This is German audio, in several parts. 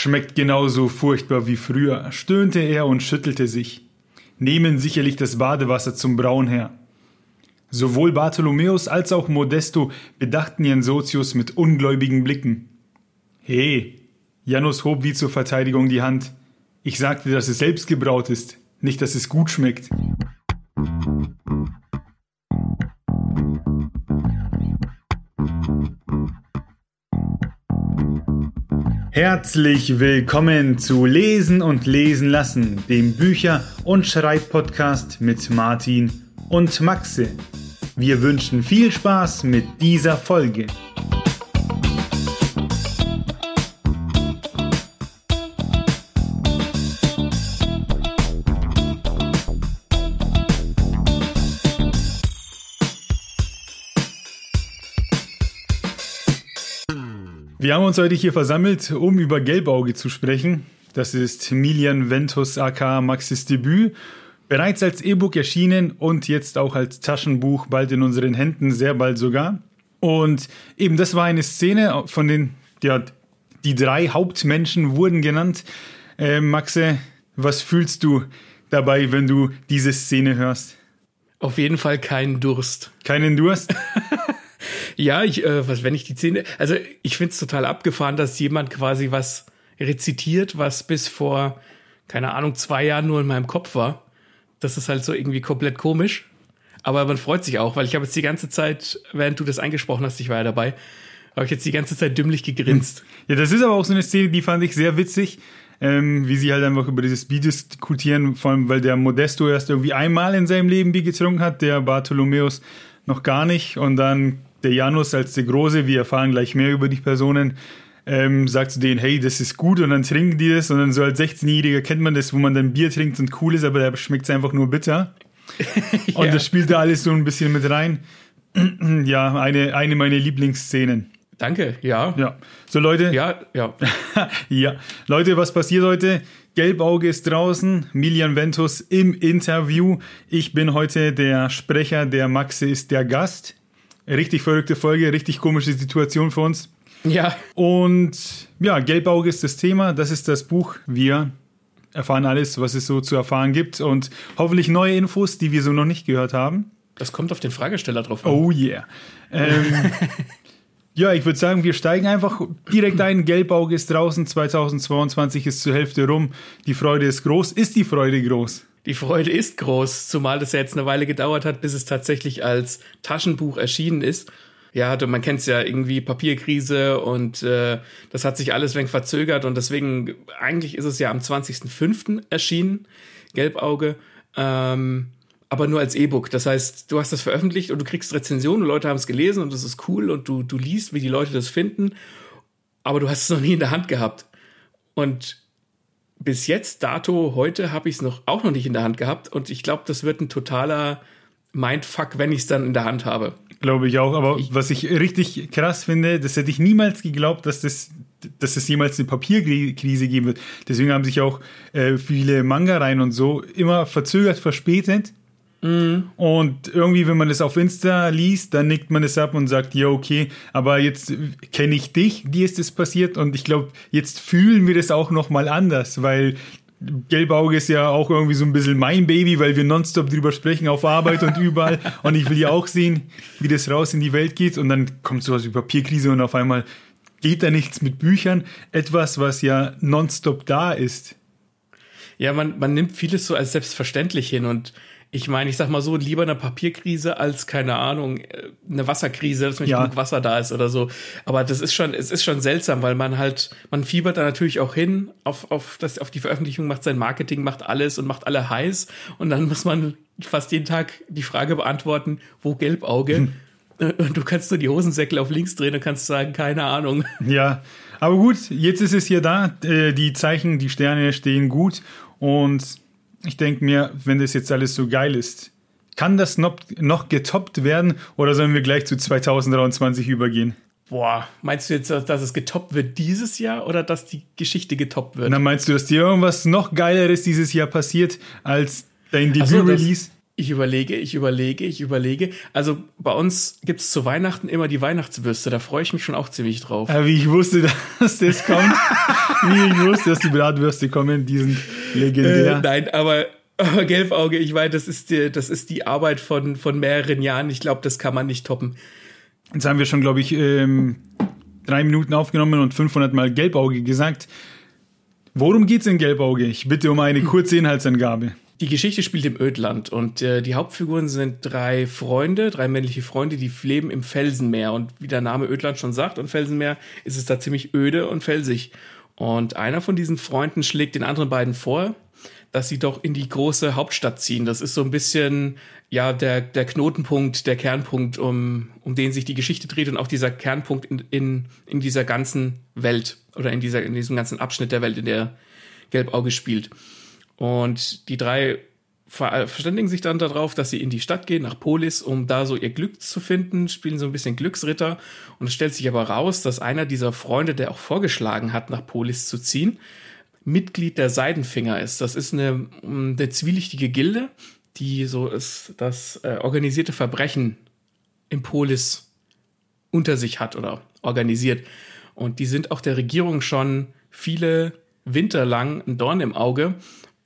Schmeckt genauso furchtbar wie früher, stöhnte er und schüttelte sich. Nehmen sicherlich das Badewasser zum Braun her. Sowohl Bartholomäus als auch Modesto bedachten ihren Sozius mit ungläubigen Blicken. He, Janus hob wie zur Verteidigung die Hand. Ich sagte, dass es selbst gebraut ist, nicht, dass es gut schmeckt. Herzlich willkommen zu Lesen und Lesen lassen, dem Bücher- und Schreibpodcast mit Martin und Maxe. Wir wünschen viel Spaß mit dieser Folge. Wir haben uns heute hier versammelt, um über Gelbauge zu sprechen. Das ist Milian Ventus aka Maxis Debüt. Bereits als E-Book erschienen und jetzt auch als Taschenbuch bald in unseren Händen, sehr bald sogar. Und eben das war eine Szene von den, ja, die drei Hauptmenschen wurden genannt. Äh, Maxe, was fühlst du dabei, wenn du diese Szene hörst? Auf jeden Fall keinen Durst. Keinen Durst? Ja, ich, äh, was, wenn ich die Szene, also ich find's total abgefahren, dass jemand quasi was rezitiert, was bis vor, keine Ahnung, zwei Jahren nur in meinem Kopf war. Das ist halt so irgendwie komplett komisch. Aber man freut sich auch, weil ich habe jetzt die ganze Zeit, während du das eingesprochen hast, ich war ja dabei, habe ich jetzt die ganze Zeit dümmlich gegrinst. Ja, das ist aber auch so eine Szene, die fand ich sehr witzig. Ähm, wie sie halt einfach über dieses Bier diskutieren, vor allem weil der Modesto erst irgendwie einmal in seinem Leben Bier getrunken hat, der Bartholomäus noch gar nicht und dann der Janus als der Große, wir erfahren gleich mehr über die Personen, ähm, sagt zu denen, hey, das ist gut und dann trinken die das und dann so als 16-Jähriger kennt man das, wo man dann Bier trinkt und cool ist, aber da schmeckt es einfach nur bitter. ja. Und das spielt da alles so ein bisschen mit rein. ja, eine, eine meiner Lieblingsszenen. Danke, ja. Ja. So, Leute. Ja, ja. ja. Leute, was passiert heute? Gelbauge ist draußen, Milian Ventus im Interview. Ich bin heute der Sprecher, der Maxe ist der Gast. Richtig verrückte Folge, richtig komische Situation für uns. Ja. Und ja, Gelbauge ist das Thema. Das ist das Buch. Wir erfahren alles, was es so zu erfahren gibt und hoffentlich neue Infos, die wir so noch nicht gehört haben. Das kommt auf den Fragesteller drauf an. Oh yeah. Ähm, ja, ich würde sagen, wir steigen einfach direkt ein. Gelbauge ist draußen, 2022 ist zur Hälfte rum. Die Freude ist groß. Ist die Freude groß? Die Freude ist groß, zumal das ja jetzt eine Weile gedauert hat, bis es tatsächlich als Taschenbuch erschienen ist. Ja, man kennt es ja irgendwie Papierkrise und äh, das hat sich alles wenig verzögert und deswegen eigentlich ist es ja am 20.05. erschienen, Gelbauge, ähm, aber nur als E-Book. Das heißt, du hast das veröffentlicht und du kriegst Rezensionen und Leute haben es gelesen und das ist cool und du, du liest, wie die Leute das finden, aber du hast es noch nie in der Hand gehabt. Und bis jetzt, dato, heute habe ich es noch auch noch nicht in der Hand gehabt und ich glaube, das wird ein totaler Mindfuck, wenn ich es dann in der Hand habe. Glaube ich auch, aber ich, was ich richtig krass finde, das hätte ich niemals geglaubt, dass das dass es jemals eine Papierkrise geben wird. Deswegen haben sich auch äh, viele Manga-Reihen und so immer verzögert, verspätet. Mhm. Und irgendwie, wenn man das auf Insta liest, dann nickt man es ab und sagt, ja, okay, aber jetzt kenne ich dich, dir ist es passiert und ich glaube, jetzt fühlen wir das auch nochmal anders, weil Gelbauge ist ja auch irgendwie so ein bisschen mein Baby, weil wir nonstop drüber sprechen, auf Arbeit und überall. Und ich will ja auch sehen, wie das raus in die Welt geht. Und dann kommt sowas wie Papierkrise und auf einmal geht da nichts mit Büchern. Etwas, was ja nonstop da ist. Ja, man, man nimmt vieles so als selbstverständlich hin und ich meine, ich sag mal so, lieber eine Papierkrise als, keine Ahnung, äh, eine Wasserkrise, dass nicht ja. genug Wasser da ist oder so. Aber das ist schon, es ist schon seltsam, weil man halt, man fiebert da natürlich auch hin auf, auf, das, auf die Veröffentlichung, macht sein Marketing, macht alles und macht alle heiß. Und dann muss man fast jeden Tag die Frage beantworten, wo Gelbauge? Hm. Und du kannst nur die Hosensäckel auf links drehen und kannst sagen, keine Ahnung. Ja, aber gut, jetzt ist es hier da. Äh, die Zeichen, die Sterne stehen gut und ich denke mir, wenn das jetzt alles so geil ist, kann das noch, noch getoppt werden oder sollen wir gleich zu 2023 übergehen? Boah, meinst du jetzt, dass es getoppt wird dieses Jahr oder dass die Geschichte getoppt wird? Na, meinst du, dass dir irgendwas noch Geileres dieses Jahr passiert als dein Debüt-Release? Ich überlege, ich überlege, ich überlege. Also bei uns gibt es zu Weihnachten immer die Weihnachtswürste. Da freue ich mich schon auch ziemlich drauf. Ja, wie ich wusste, dass das kommt. ich wusste, dass die Bratwürste kommen, die sind legendär. Äh, nein, aber, aber Gelbauge, ich weiß, das ist die, das ist die Arbeit von, von mehreren Jahren. Ich glaube, das kann man nicht toppen. Jetzt haben wir schon, glaube ich, ähm, drei Minuten aufgenommen und 500 Mal Gelbauge gesagt. Worum geht's in Gelbauge? Ich bitte um eine kurze Inhaltsangabe. Die Geschichte spielt im Ödland und äh, die Hauptfiguren sind drei Freunde, drei männliche Freunde, die leben im Felsenmeer. Und wie der Name Ödland schon sagt, und Felsenmeer ist es da ziemlich öde und felsig. Und einer von diesen Freunden schlägt den anderen beiden vor, dass sie doch in die große Hauptstadt ziehen. Das ist so ein bisschen ja der, der Knotenpunkt, der Kernpunkt, um, um den sich die Geschichte dreht und auch dieser Kernpunkt in, in, in dieser ganzen Welt oder in, dieser, in diesem ganzen Abschnitt der Welt, in der Gelbauge spielt. Und die drei verständigen sich dann darauf, dass sie in die Stadt gehen, nach Polis, um da so ihr Glück zu finden, spielen so ein bisschen Glücksritter. Und es stellt sich aber raus, dass einer dieser Freunde, der auch vorgeschlagen hat, nach Polis zu ziehen, Mitglied der Seidenfinger ist. Das ist eine, eine zwielichtige Gilde, die so ist, das äh, organisierte Verbrechen im Polis unter sich hat oder organisiert. Und die sind auch der Regierung schon viele Winter lang ein Dorn im Auge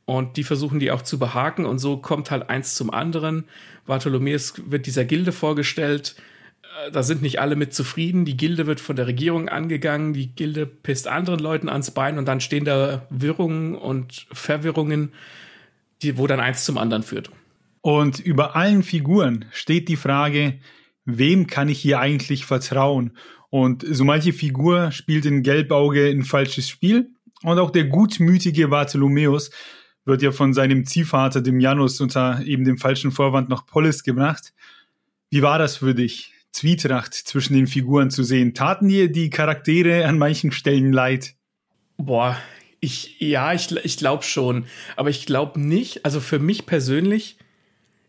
und die versuchen die auch zu behaken und so kommt halt eins zum anderen. Bartholomäus wird dieser Gilde vorgestellt. Äh, da sind nicht alle mit zufrieden. Die Gilde wird von der Regierung angegangen. Die Gilde pisst anderen Leuten ans Bein und dann stehen da Wirrungen und Verwirrungen, die, wo dann eins zum anderen führt. Und über allen Figuren steht die Frage, wem kann ich hier eigentlich vertrauen? Und so manche Figur spielt in Gelbauge ein falsches Spiel. Und auch der gutmütige Bartholomäus wird ja von seinem Ziehvater, dem Janus, unter eben dem falschen Vorwand nach Polis gebracht. Wie war das für dich, Zwietracht zwischen den Figuren zu sehen? Taten dir die Charaktere an manchen Stellen leid? Boah, ich, ja, ich, ich glaube schon. Aber ich glaube nicht, also für mich persönlich,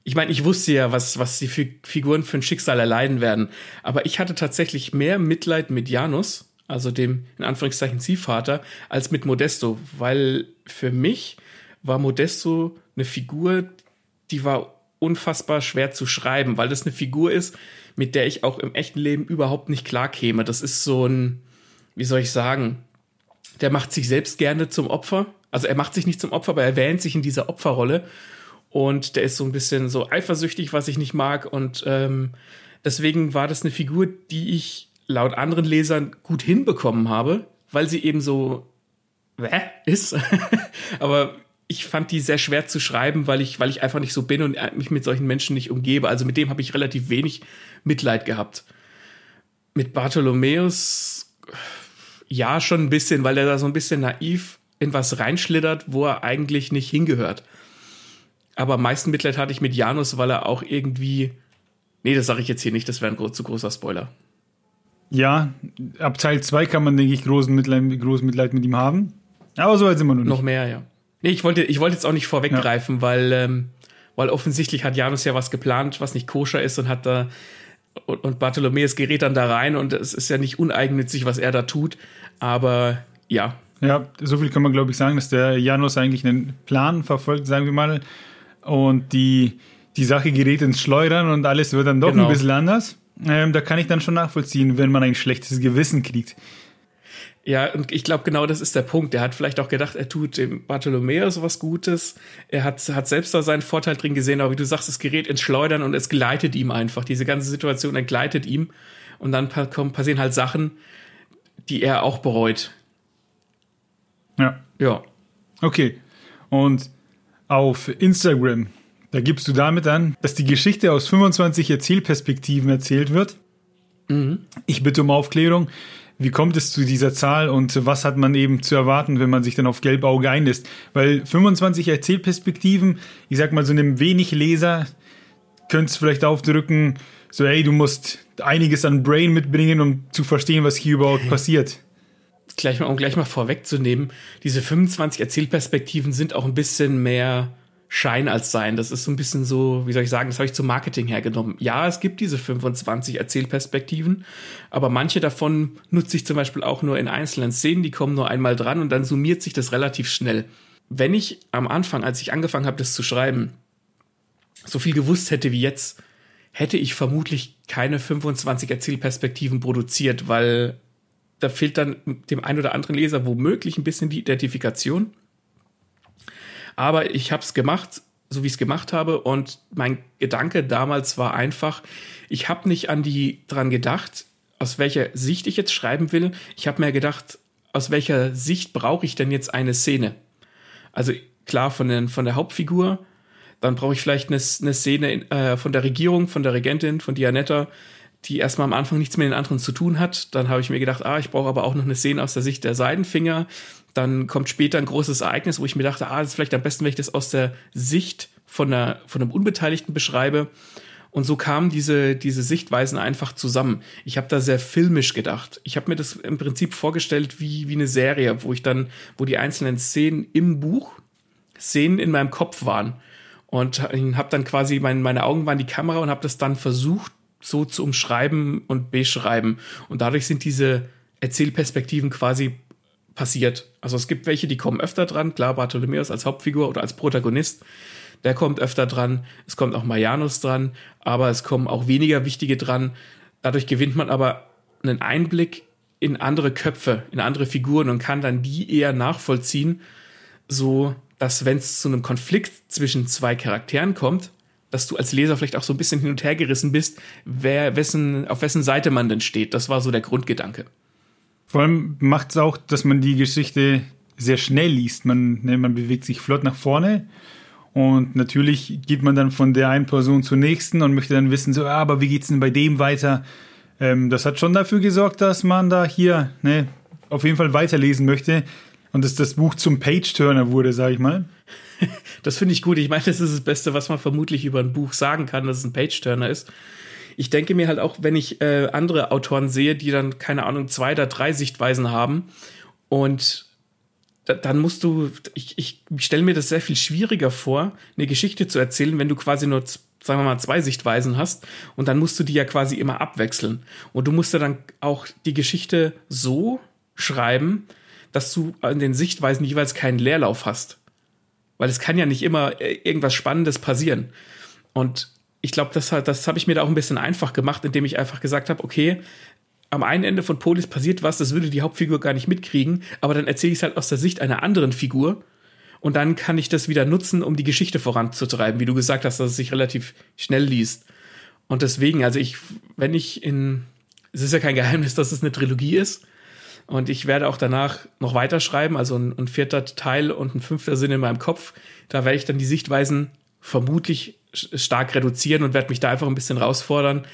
ich meine, ich wusste ja, was, was die Figuren für ein Schicksal erleiden werden. Aber ich hatte tatsächlich mehr Mitleid mit Janus, also dem in Anführungszeichen Ziehvater, als mit Modesto, weil für mich war Modesto eine Figur, die war unfassbar schwer zu schreiben, weil das eine Figur ist, mit der ich auch im echten Leben überhaupt nicht klar käme. Das ist so ein, wie soll ich sagen, der macht sich selbst gerne zum Opfer. Also er macht sich nicht zum Opfer, aber er wähnt sich in dieser Opferrolle. Und der ist so ein bisschen so eifersüchtig, was ich nicht mag. Und ähm, deswegen war das eine Figur, die ich laut anderen Lesern gut hinbekommen habe, weil sie eben so äh, ist. aber ich fand die sehr schwer zu schreiben, weil ich, weil ich einfach nicht so bin und mich mit solchen Menschen nicht umgebe. Also mit dem habe ich relativ wenig Mitleid gehabt. Mit Bartholomäus, ja, schon ein bisschen, weil er da so ein bisschen naiv in was reinschlittert, wo er eigentlich nicht hingehört. Aber am meisten Mitleid hatte ich mit Janus, weil er auch irgendwie. Nee, das sage ich jetzt hier nicht, das wäre ein zu großer Spoiler. Ja, ab Teil 2 kann man, denke ich, großen Mitleid, großen Mitleid mit ihm haben. Aber so weit sind wir noch nicht. Noch mehr, ja. Nee, ich wollte, ich wollte jetzt auch nicht vorweggreifen, ja. weil, ähm, weil offensichtlich hat Janus ja was geplant, was nicht koscher ist und hat da und, und Bartholomäus gerät dann da rein und es ist ja nicht uneigennützig, was er da tut. Aber ja. Ja, so viel kann man, glaube ich, sagen, dass der Janus eigentlich einen Plan verfolgt, sagen wir mal. Und die, die Sache gerät ins Schleudern und alles wird dann doch genau. ein bisschen anders. Ähm, da kann ich dann schon nachvollziehen, wenn man ein schlechtes Gewissen kriegt. Ja, und ich glaube, genau das ist der Punkt. Er hat vielleicht auch gedacht, er tut dem Bartholomäus was Gutes. Er hat, hat selbst da seinen Vorteil drin gesehen, aber wie du sagst, es gerät ins Schleudern und es gleitet ihm einfach. Diese ganze Situation entgleitet ihm. Und dann passieren halt Sachen, die er auch bereut. Ja. Ja. Okay. Und auf Instagram, da gibst du damit an, dass die Geschichte aus 25 Erzählperspektiven erzählt wird. Mhm. Ich bitte um Aufklärung. Wie kommt es zu dieser Zahl und was hat man eben zu erwarten, wenn man sich dann auf Gelbauge einlässt? Weil 25 Erzählperspektiven, ich sag mal so einem wenig Leser, könnte es vielleicht aufdrücken, so hey, du musst einiges an Brain mitbringen, um zu verstehen, was hier überhaupt passiert. Gleich mal, um gleich mal vorwegzunehmen, diese 25 Erzählperspektiven sind auch ein bisschen mehr Schein als Sein. Das ist so ein bisschen so, wie soll ich sagen, das habe ich zum Marketing hergenommen. Ja, es gibt diese 25 Erzählperspektiven, aber manche davon nutze ich zum Beispiel auch nur in einzelnen Szenen, die kommen nur einmal dran und dann summiert sich das relativ schnell. Wenn ich am Anfang, als ich angefangen habe, das zu schreiben, so viel gewusst hätte wie jetzt, hätte ich vermutlich keine 25 Erzählperspektiven produziert, weil da fehlt dann dem einen oder anderen Leser womöglich ein bisschen die Identifikation. Aber ich habe es gemacht, so wie ich es gemacht habe. Und mein Gedanke damals war einfach, ich habe nicht an die dran gedacht, aus welcher Sicht ich jetzt schreiben will. Ich habe mir gedacht, aus welcher Sicht brauche ich denn jetzt eine Szene? Also klar von, den, von der Hauptfigur, dann brauche ich vielleicht eine, eine Szene in, äh, von der Regierung, von der Regentin, von Dianetta, die erstmal am Anfang nichts mit den anderen zu tun hat. Dann habe ich mir gedacht, ah, ich brauche aber auch noch eine Szene aus der Sicht der Seidenfinger. Dann kommt später ein großes Ereignis, wo ich mir dachte, ah, das ist vielleicht am besten, wenn ich das aus der Sicht von, einer, von einem Unbeteiligten beschreibe. Und so kamen diese, diese Sichtweisen einfach zusammen. Ich habe da sehr filmisch gedacht. Ich habe mir das im Prinzip vorgestellt wie, wie eine Serie, wo ich dann, wo die einzelnen Szenen im Buch Szenen in meinem Kopf waren. Und habe dann quasi, mein, meine Augen waren die Kamera und habe das dann versucht, so zu umschreiben und beschreiben. Und dadurch sind diese Erzählperspektiven quasi passiert. Also es gibt welche, die kommen öfter dran. Klar, Bartholomäus als Hauptfigur oder als Protagonist, der kommt öfter dran. Es kommt auch Marianus dran, aber es kommen auch weniger wichtige dran. Dadurch gewinnt man aber einen Einblick in andere Köpfe, in andere Figuren und kann dann die eher nachvollziehen, so dass wenn es zu einem Konflikt zwischen zwei Charakteren kommt, dass du als Leser vielleicht auch so ein bisschen hin und her gerissen bist, wer, wessen, auf wessen Seite man denn steht. Das war so der Grundgedanke. Vor allem macht es auch, dass man die Geschichte sehr schnell liest. Man, ne, man bewegt sich flott nach vorne und natürlich geht man dann von der einen Person zur nächsten und möchte dann wissen, so, ah, aber wie geht's denn bei dem weiter? Ähm, das hat schon dafür gesorgt, dass man da hier ne, auf jeden Fall weiterlesen möchte und dass das Buch zum Page-Turner wurde, sag ich mal. Das finde ich gut. Ich meine, das ist das Beste, was man vermutlich über ein Buch sagen kann, dass es ein Page-Turner ist. Ich denke mir halt auch, wenn ich äh, andere Autoren sehe, die dann, keine Ahnung, zwei oder drei Sichtweisen haben und da, dann musst du, ich, ich stelle mir das sehr viel schwieriger vor, eine Geschichte zu erzählen, wenn du quasi nur, sagen wir mal, zwei Sichtweisen hast und dann musst du die ja quasi immer abwechseln. Und du musst ja dann auch die Geschichte so schreiben, dass du an den Sichtweisen jeweils keinen Leerlauf hast. Weil es kann ja nicht immer äh, irgendwas Spannendes passieren. Und ich glaube, das, das habe ich mir da auch ein bisschen einfach gemacht, indem ich einfach gesagt habe, okay, am einen Ende von Polis passiert was, das würde die Hauptfigur gar nicht mitkriegen, aber dann erzähle ich es halt aus der Sicht einer anderen Figur und dann kann ich das wieder nutzen, um die Geschichte voranzutreiben, wie du gesagt hast, dass es sich relativ schnell liest. Und deswegen, also ich, wenn ich in, es ist ja kein Geheimnis, dass es eine Trilogie ist, und ich werde auch danach noch weiterschreiben, also ein, ein vierter Teil und ein fünfter Sinn in meinem Kopf. Da werde ich dann die Sichtweisen vermutlich stark reduzieren und werde mich da einfach ein bisschen herausfordern,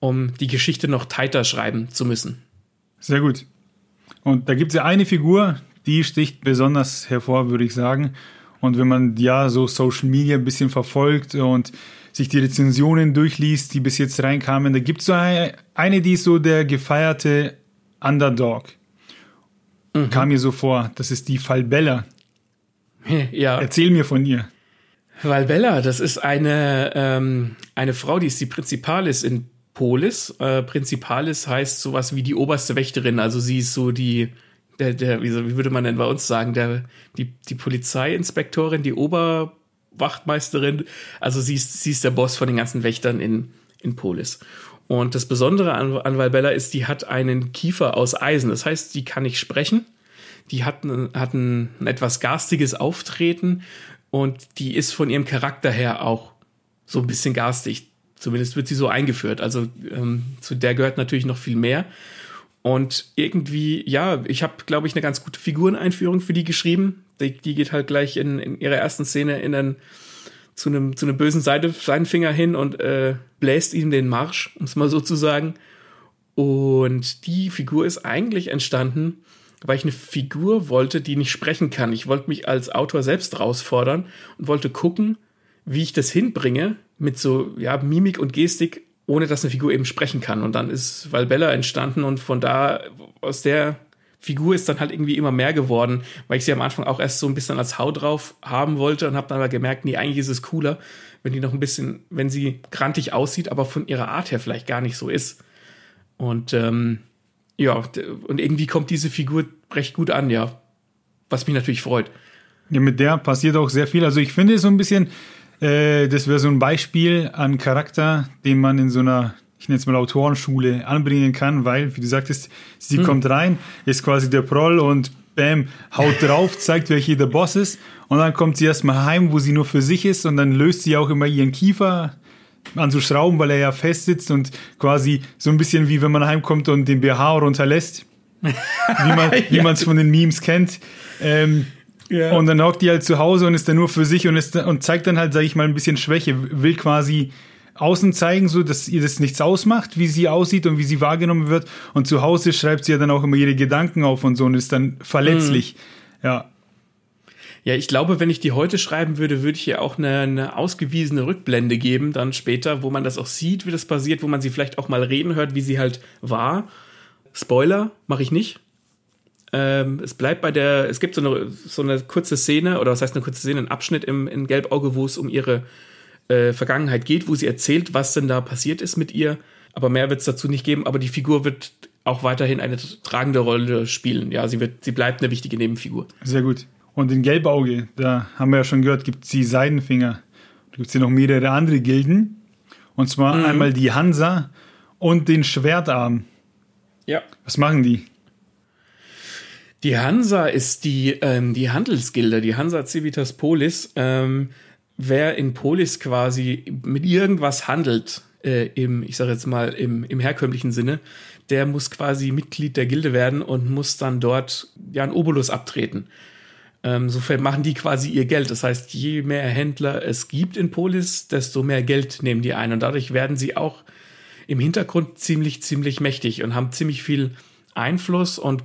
um die Geschichte noch tighter schreiben zu müssen. Sehr gut. Und da gibt es ja eine Figur, die sticht besonders hervor, würde ich sagen. Und wenn man ja so Social Media ein bisschen verfolgt und sich die Rezensionen durchliest, die bis jetzt reinkamen, da gibt es so eine, die ist so der gefeierte Underdog. Mhm. Kam mir so vor, das ist die Falbella. Ja. Erzähl mir von ihr. Valbella, das ist eine, ähm, eine Frau, die ist die Prinzipalis in Polis. Äh, Prinzipalis heißt sowas wie die oberste Wächterin. Also sie ist so die, der, der, wie, würde man denn bei uns sagen, der, die, die Polizeiinspektorin, die Oberwachtmeisterin. Also sie ist, sie ist der Boss von den ganzen Wächtern in, in Polis. Und das Besondere an, an Valbella ist, die hat einen Kiefer aus Eisen. Das heißt, die kann nicht sprechen. Die hat, hat ein etwas garstiges Auftreten und die ist von ihrem Charakter her auch so ein bisschen garstig. Zumindest wird sie so eingeführt. Also ähm, zu der gehört natürlich noch viel mehr. Und irgendwie, ja, ich habe, glaube ich, eine ganz gute Figureneinführung für die geschrieben. Die, die geht halt gleich in, in ihrer ersten Szene in einen zu einem, zu einem bösen Seite, Seidenfinger hin und äh, bläst ihm den Marsch, um es mal so zu sagen. Und die Figur ist eigentlich entstanden, weil ich eine Figur wollte, die nicht sprechen kann. Ich wollte mich als Autor selbst herausfordern und wollte gucken, wie ich das hinbringe mit so ja, Mimik und Gestik, ohne dass eine Figur eben sprechen kann. Und dann ist Valbella entstanden und von da, aus der Figur ist dann halt irgendwie immer mehr geworden, weil ich sie am Anfang auch erst so ein bisschen als Haut drauf haben wollte und habe dann aber gemerkt, nee, eigentlich ist es cooler, wenn die noch ein bisschen, wenn sie grantig aussieht, aber von ihrer Art her vielleicht gar nicht so ist. Und ähm, ja, und irgendwie kommt diese Figur recht gut an, ja. Was mich natürlich freut. Ja, mit der passiert auch sehr viel. Also ich finde so ein bisschen, äh, das wäre so ein Beispiel an Charakter, den man in so einer ich nenne es mal Autorenschule anbringen kann, weil, wie du sagtest, sie hm. kommt rein, ist quasi der Proll und bam, haut drauf, zeigt, wer hier der Boss ist und dann kommt sie erstmal heim, wo sie nur für sich ist und dann löst sie auch immer ihren Kiefer an so Schrauben, weil er ja fest sitzt und quasi so ein bisschen wie wenn man heimkommt und den BH runterlässt. wie man es von den Memes kennt. Ähm, ja. Und dann hockt die halt zu Hause und ist dann nur für sich und, ist, und zeigt dann halt, sag ich mal, ein bisschen Schwäche. Will quasi außen zeigen, so dass ihr das nichts ausmacht, wie sie aussieht und wie sie wahrgenommen wird. Und zu Hause schreibt sie ja dann auch immer ihre Gedanken auf und so und ist dann verletzlich. Mhm. Ja. Ja, ich glaube, wenn ich die heute schreiben würde, würde ich ihr auch eine, eine ausgewiesene Rückblende geben, dann später, wo man das auch sieht, wie das passiert, wo man sie vielleicht auch mal reden hört, wie sie halt war. Spoiler, mache ich nicht. Ähm, es bleibt bei der, es gibt so eine, so eine kurze Szene, oder was heißt eine kurze Szene, ein Abschnitt im, in Gelbauge, wo es um ihre äh, Vergangenheit geht, wo sie erzählt, was denn da passiert ist mit ihr. Aber mehr wird es dazu nicht geben, aber die Figur wird auch weiterhin eine tragende Rolle spielen. Ja, sie wird, sie bleibt eine wichtige Nebenfigur. Sehr gut. Und in Gelbauge, da haben wir ja schon gehört, gibt es die Seidenfinger. Da gibt es ja noch mehrere andere Gilden. Und zwar mhm. einmal die Hansa und den Schwertarm. Ja. Was machen die? Die Hansa ist die, ähm, die Handelsgilde, die Hansa Civitas Polis. Ähm, wer in Polis quasi mit irgendwas handelt, äh, im, ich sage jetzt mal, im, im herkömmlichen Sinne, der muss quasi Mitglied der Gilde werden und muss dann dort ja einen Obolus abtreten. Ähm, so machen die quasi ihr Geld. Das heißt, je mehr Händler es gibt in Polis, desto mehr Geld nehmen die ein. Und dadurch werden sie auch im Hintergrund ziemlich, ziemlich mächtig und haben ziemlich viel Einfluss und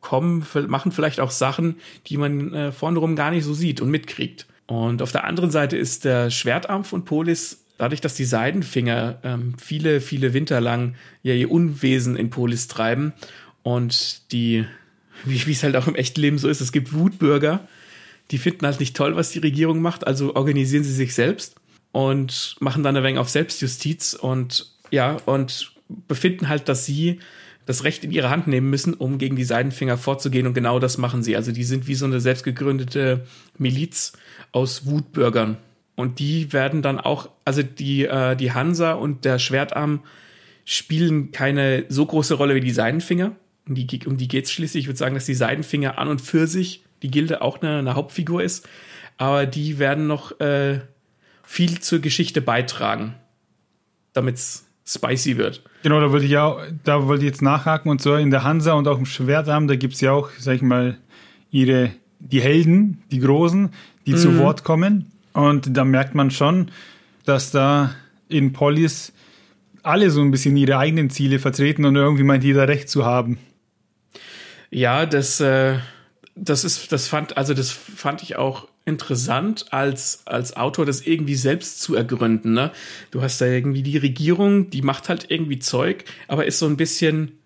kommen, machen vielleicht auch Sachen, die man äh, vorne rum gar nicht so sieht und mitkriegt. Und auf der anderen Seite ist der Schwertarm von Polis, dadurch, dass die Seidenfinger ähm, viele, viele Winter lang ja ihr Unwesen in Polis treiben und die, wie es halt auch im echten Leben so ist, es gibt Wutbürger, die finden halt nicht toll, was die Regierung macht, also organisieren sie sich selbst und machen dann ein wenig auf Selbstjustiz und ja, und befinden halt, dass sie das Recht in ihre Hand nehmen müssen, um gegen die Seidenfinger vorzugehen. Und genau das machen sie. Also die sind wie so eine selbstgegründete Miliz aus Wutbürgern. Und die werden dann auch, also die, äh, die Hansa und der Schwertarm spielen keine so große Rolle wie die Seidenfinger. Um die, um die geht's schließlich. Ich würde sagen, dass die Seidenfinger an und für sich die Gilde auch eine, eine Hauptfigur ist. Aber die werden noch äh, viel zur Geschichte beitragen, damit's spicy wird. Genau, da wollte ich ja, da wollte ich jetzt nachhaken und so in der Hansa und auch im Schwertarm, da gibt es ja auch, sag ich mal, ihre, die Helden, die Großen, die mhm. zu Wort kommen. Und da merkt man schon, dass da in Polis alle so ein bisschen ihre eigenen Ziele vertreten und irgendwie meint jeder Recht zu haben. Ja, das, äh, das ist, das fand, also das fand ich auch interessant, als, als Autor das irgendwie selbst zu ergründen. Ne? Du hast da irgendwie die Regierung, die macht halt irgendwie Zeug, aber ist so ein bisschen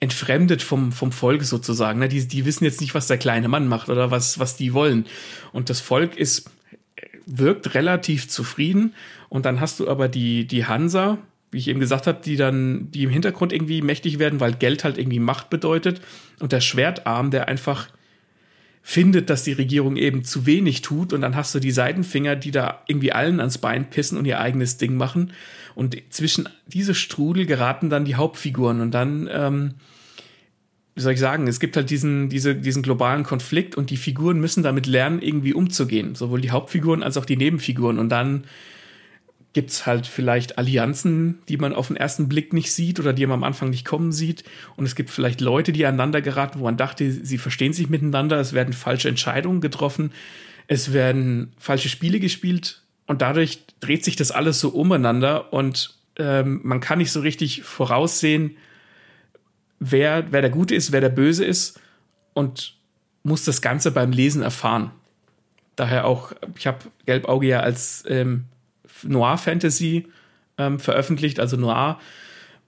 entfremdet vom, vom Volk sozusagen. Ne? Die, die wissen jetzt nicht, was der kleine Mann macht oder was, was die wollen. Und das Volk ist, wirkt relativ zufrieden. Und dann hast du aber die, die Hansa, wie ich eben gesagt habe, die dann, die im Hintergrund irgendwie mächtig werden, weil Geld halt irgendwie Macht bedeutet. Und der Schwertarm, der einfach findet, dass die Regierung eben zu wenig tut und dann hast du die Seidenfinger, die da irgendwie allen ans Bein pissen und ihr eigenes Ding machen und zwischen diese Strudel geraten dann die Hauptfiguren und dann ähm, wie soll ich sagen, es gibt halt diesen, diese, diesen globalen Konflikt und die Figuren müssen damit lernen, irgendwie umzugehen. Sowohl die Hauptfiguren als auch die Nebenfiguren. Und dann gibt es halt vielleicht Allianzen, die man auf den ersten Blick nicht sieht oder die man am Anfang nicht kommen sieht. Und es gibt vielleicht Leute, die aneinander geraten, wo man dachte, sie verstehen sich miteinander. Es werden falsche Entscheidungen getroffen. Es werden falsche Spiele gespielt. Und dadurch dreht sich das alles so umeinander und ähm, man kann nicht so richtig voraussehen, wer, wer der Gute ist, wer der Böse ist und muss das Ganze beim Lesen erfahren. Daher auch, ich habe Gelbauge ja als ähm, Noir-Fantasy ähm, veröffentlicht. Also Noir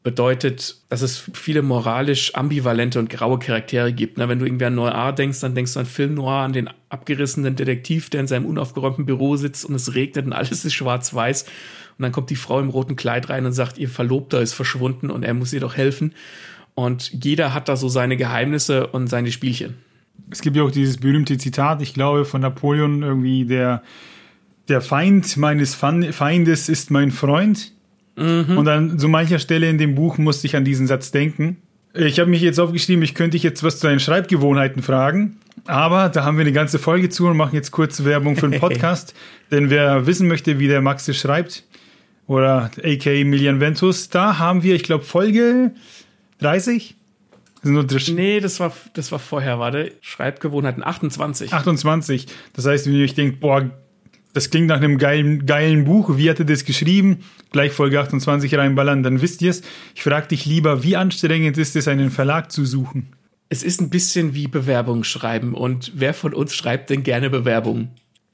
bedeutet, dass es viele moralisch ambivalente und graue Charaktere gibt. Na, wenn du irgendwie an Noir denkst, dann denkst du an Film Noir, an den abgerissenen Detektiv, der in seinem unaufgeräumten Büro sitzt und es regnet und alles ist schwarz-weiß. Und dann kommt die Frau im roten Kleid rein und sagt, ihr Verlobter ist verschwunden und er muss ihr doch helfen. Und jeder hat da so seine Geheimnisse und seine Spielchen. Es gibt ja auch dieses berühmte Zitat, ich glaube, von Napoleon irgendwie, der der Feind meines Feindes ist mein Freund. Mhm. Und an so mancher Stelle in dem Buch musste ich an diesen Satz denken. Ich habe mich jetzt aufgeschrieben, ich könnte dich jetzt was zu deinen Schreibgewohnheiten fragen. Aber da haben wir eine ganze Folge zu und machen jetzt kurz Werbung für den Podcast. Denn wer wissen möchte, wie der Max schreibt, oder AK Millian Ventus, da haben wir, ich glaube, Folge 30? nee, das war, das war vorher, warte. Schreibgewohnheiten 28. 28. Das heißt, wenn ihr euch denkt, boah, das klingt nach einem geilen, geilen Buch, wie hat er das geschrieben? Gleich Folge 28 reinballern, dann wisst ihr es. Ich frage dich lieber, wie anstrengend ist es, einen Verlag zu suchen? Es ist ein bisschen wie Bewerbung schreiben. Und wer von uns schreibt denn gerne Bewerbungen?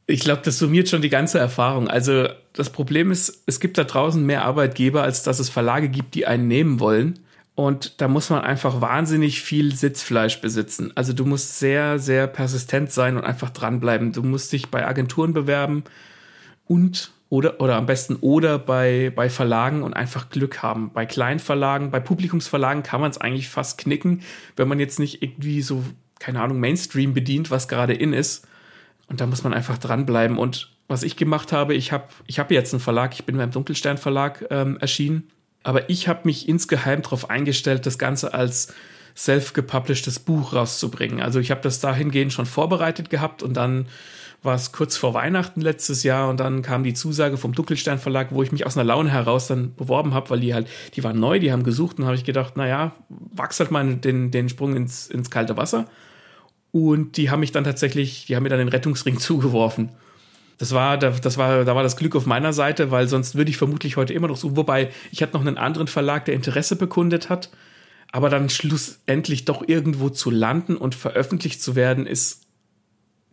Ich glaube, das summiert schon die ganze Erfahrung. Also das Problem ist, es gibt da draußen mehr Arbeitgeber, als dass es Verlage gibt, die einen nehmen wollen. Und da muss man einfach wahnsinnig viel Sitzfleisch besitzen. Also du musst sehr, sehr persistent sein und einfach dranbleiben. Du musst dich bei Agenturen bewerben und oder, oder am besten oder bei, bei Verlagen und einfach Glück haben. Bei Kleinverlagen, bei Publikumsverlagen kann man es eigentlich fast knicken, wenn man jetzt nicht irgendwie so, keine Ahnung, Mainstream bedient, was gerade in ist. Und da muss man einfach dranbleiben. Und was ich gemacht habe, ich habe ich hab jetzt einen Verlag, ich bin beim Dunkelstern Verlag ähm, erschienen aber ich habe mich insgeheim darauf eingestellt, das Ganze als self-gepublishedes Buch rauszubringen. Also ich habe das dahingehend schon vorbereitet gehabt und dann war es kurz vor Weihnachten letztes Jahr und dann kam die Zusage vom Dunkelstern Verlag, wo ich mich aus einer Laune heraus dann beworben habe, weil die halt, die waren neu, die haben gesucht und habe ich gedacht, naja, wachs halt mal den, den Sprung ins, ins kalte Wasser. Und die haben mich dann tatsächlich, die haben mir dann den Rettungsring zugeworfen. Das war, das war, da war das Glück auf meiner Seite, weil sonst würde ich vermutlich heute immer noch so, wobei ich hatte noch einen anderen Verlag, der Interesse bekundet hat, aber dann schlussendlich doch irgendwo zu landen und veröffentlicht zu werden, ist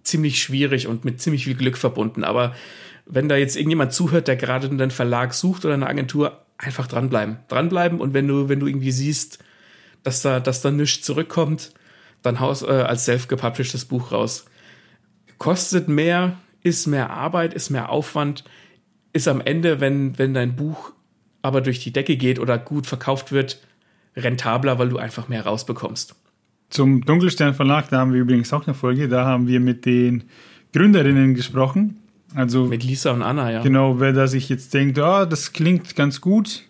ziemlich schwierig und mit ziemlich viel Glück verbunden. Aber wenn da jetzt irgendjemand zuhört, der gerade einen Verlag sucht oder eine Agentur, einfach dranbleiben. Dranbleiben und wenn du, wenn du irgendwie siehst, dass da, dass da nichts zurückkommt, dann haus äh, als self-gepublishedes Buch raus. Kostet mehr, ist mehr Arbeit, ist mehr Aufwand, ist am Ende, wenn, wenn dein Buch aber durch die Decke geht oder gut verkauft wird, rentabler, weil du einfach mehr rausbekommst. Zum Dunkelstern Verlag, da haben wir übrigens auch eine Folge, da haben wir mit den Gründerinnen gesprochen. Also mit Lisa und Anna, ja. Genau, wer da sich jetzt denkt, oh, das klingt ganz gut,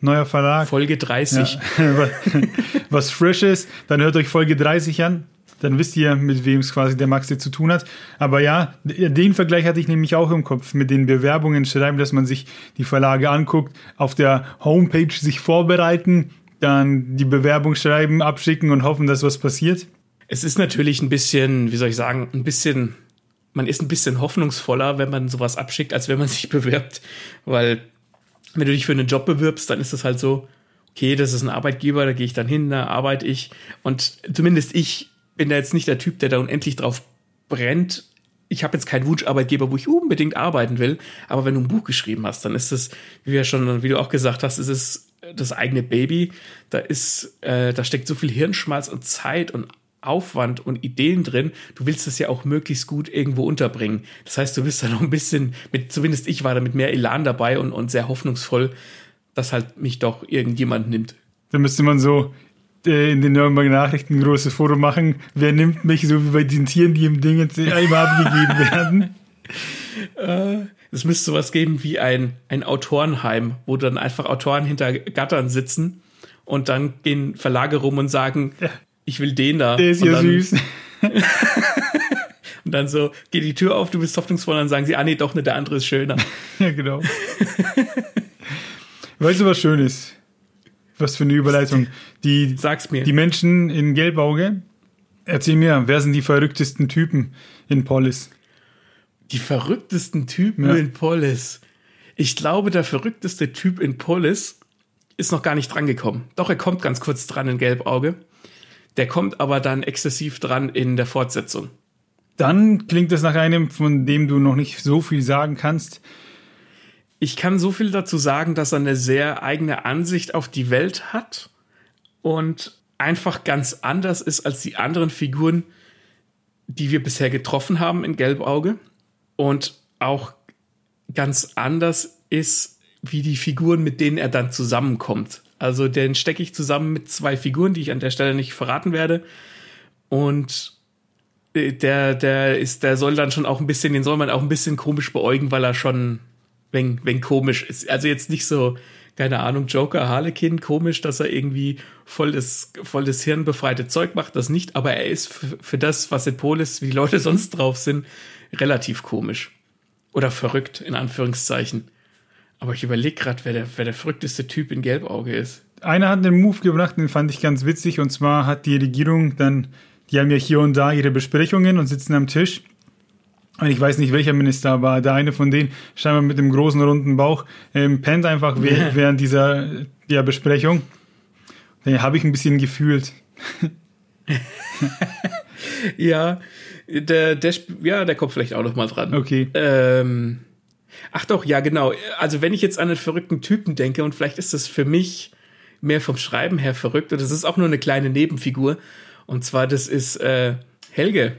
neuer Verlag. Folge 30. Ja, was fresh ist, dann hört euch Folge 30 an dann wisst ihr, mit wem es quasi der Max jetzt zu tun hat. Aber ja, den Vergleich hatte ich nämlich auch im Kopf mit den Bewerbungen schreiben, dass man sich die Verlage anguckt, auf der Homepage sich vorbereiten, dann die Bewerbung schreiben, abschicken und hoffen, dass was passiert. Es ist natürlich ein bisschen, wie soll ich sagen, ein bisschen, man ist ein bisschen hoffnungsvoller, wenn man sowas abschickt, als wenn man sich bewirbt, weil wenn du dich für einen Job bewirbst, dann ist es halt so, okay, das ist ein Arbeitgeber, da gehe ich dann hin, da arbeite ich und zumindest ich bin da jetzt nicht der Typ, der da unendlich drauf brennt. Ich habe jetzt keinen Wunscharbeitgeber, wo ich unbedingt arbeiten will, aber wenn du ein Buch geschrieben hast, dann ist es, wie wir schon, wie du auch gesagt hast, ist es das eigene Baby. Da ist, äh, da steckt so viel Hirnschmalz und Zeit und Aufwand und Ideen drin. Du willst es ja auch möglichst gut irgendwo unterbringen. Das heißt, du bist da noch ein bisschen, mit, zumindest ich war da mit mehr Elan dabei und, und sehr hoffnungsvoll, dass halt mich doch irgendjemand nimmt. Da müsste man so in den Nürnberger Nachrichten ein großes Foto machen. Wer nimmt mich, so wie bei den Tieren, die im Ding jetzt einmal abgegeben werden? Äh, es müsste sowas geben wie ein, ein Autorenheim, wo dann einfach Autoren hinter Gattern sitzen und dann gehen Verlage rum und sagen, ja. ich will den da. Der ist ja dann, süß. und dann so, geht die Tür auf, du bist hoffnungsvoll, und dann sagen sie, ah nee, doch nicht, der andere ist schöner. ja, genau. weißt du, was schön ist? Was für eine Überleitung. Die, Sag's mir. Die Menschen in Gelbauge, erzähl mir, wer sind die verrücktesten Typen in Polis? Die verrücktesten Typen ja. in Polis. Ich glaube, der verrückteste Typ in Polis ist noch gar nicht drangekommen. Doch, er kommt ganz kurz dran in Gelbauge. Der kommt aber dann exzessiv dran in der Fortsetzung. Dann klingt es nach einem, von dem du noch nicht so viel sagen kannst. Ich kann so viel dazu sagen, dass er eine sehr eigene Ansicht auf die Welt hat und einfach ganz anders ist als die anderen Figuren, die wir bisher getroffen haben in Gelbauge und auch ganz anders ist wie die Figuren, mit denen er dann zusammenkommt. Also den stecke ich zusammen mit zwei Figuren, die ich an der Stelle nicht verraten werde und äh, der der ist der soll dann schon auch ein bisschen den soll man auch ein bisschen komisch beäugen, weil er schon wenn, wenn komisch ist. Also jetzt nicht so keine Ahnung, Joker, Harlequin, komisch, dass er irgendwie voll das, voll das hirnbefreite Zeug macht, das nicht, aber er ist für, das, was in Polis, wie die Leute sonst drauf sind, relativ komisch. Oder verrückt, in Anführungszeichen. Aber ich überlege gerade, wer der, wer der verrückteste Typ in Gelbauge ist. Einer hat einen Move gebracht, den fand ich ganz witzig, und zwar hat die Regierung dann, die haben ja hier und da ihre Besprechungen und sitzen am Tisch ich weiß nicht, welcher Minister war. Der eine von denen, scheinbar mit dem großen runden Bauch, ähm, pennt einfach während dieser der Besprechung. Den habe ich ein bisschen gefühlt. ja, der, der, ja, der kommt vielleicht auch noch mal dran. Okay. Ähm, ach doch, ja, genau. Also wenn ich jetzt an einen verrückten Typen denke, und vielleicht ist das für mich mehr vom Schreiben her verrückt, und das ist auch nur eine kleine Nebenfigur. Und zwar, das ist äh, Helge.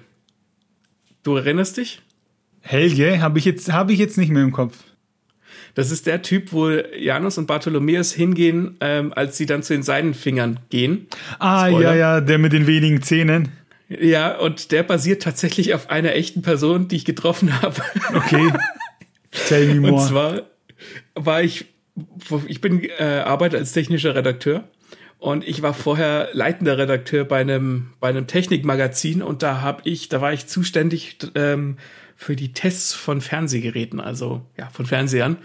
Du erinnerst dich? Helge habe ich jetzt habe ich jetzt nicht mehr im Kopf. Das ist der Typ, wo Janus und Bartholomäus hingehen, ähm, als sie dann zu den Seidenfingern gehen. Ah, Spoiler. ja, ja, der mit den wenigen Zähnen. Ja, und der basiert tatsächlich auf einer echten Person, die ich getroffen habe. Okay. Tell me more. Und zwar war ich, ich bin äh, Arbeiter als technischer Redakteur und ich war vorher leitender Redakteur bei einem, bei einem Technikmagazin und da habe ich, da war ich zuständig ähm, für die Tests von Fernsehgeräten, also ja, von Fernsehern.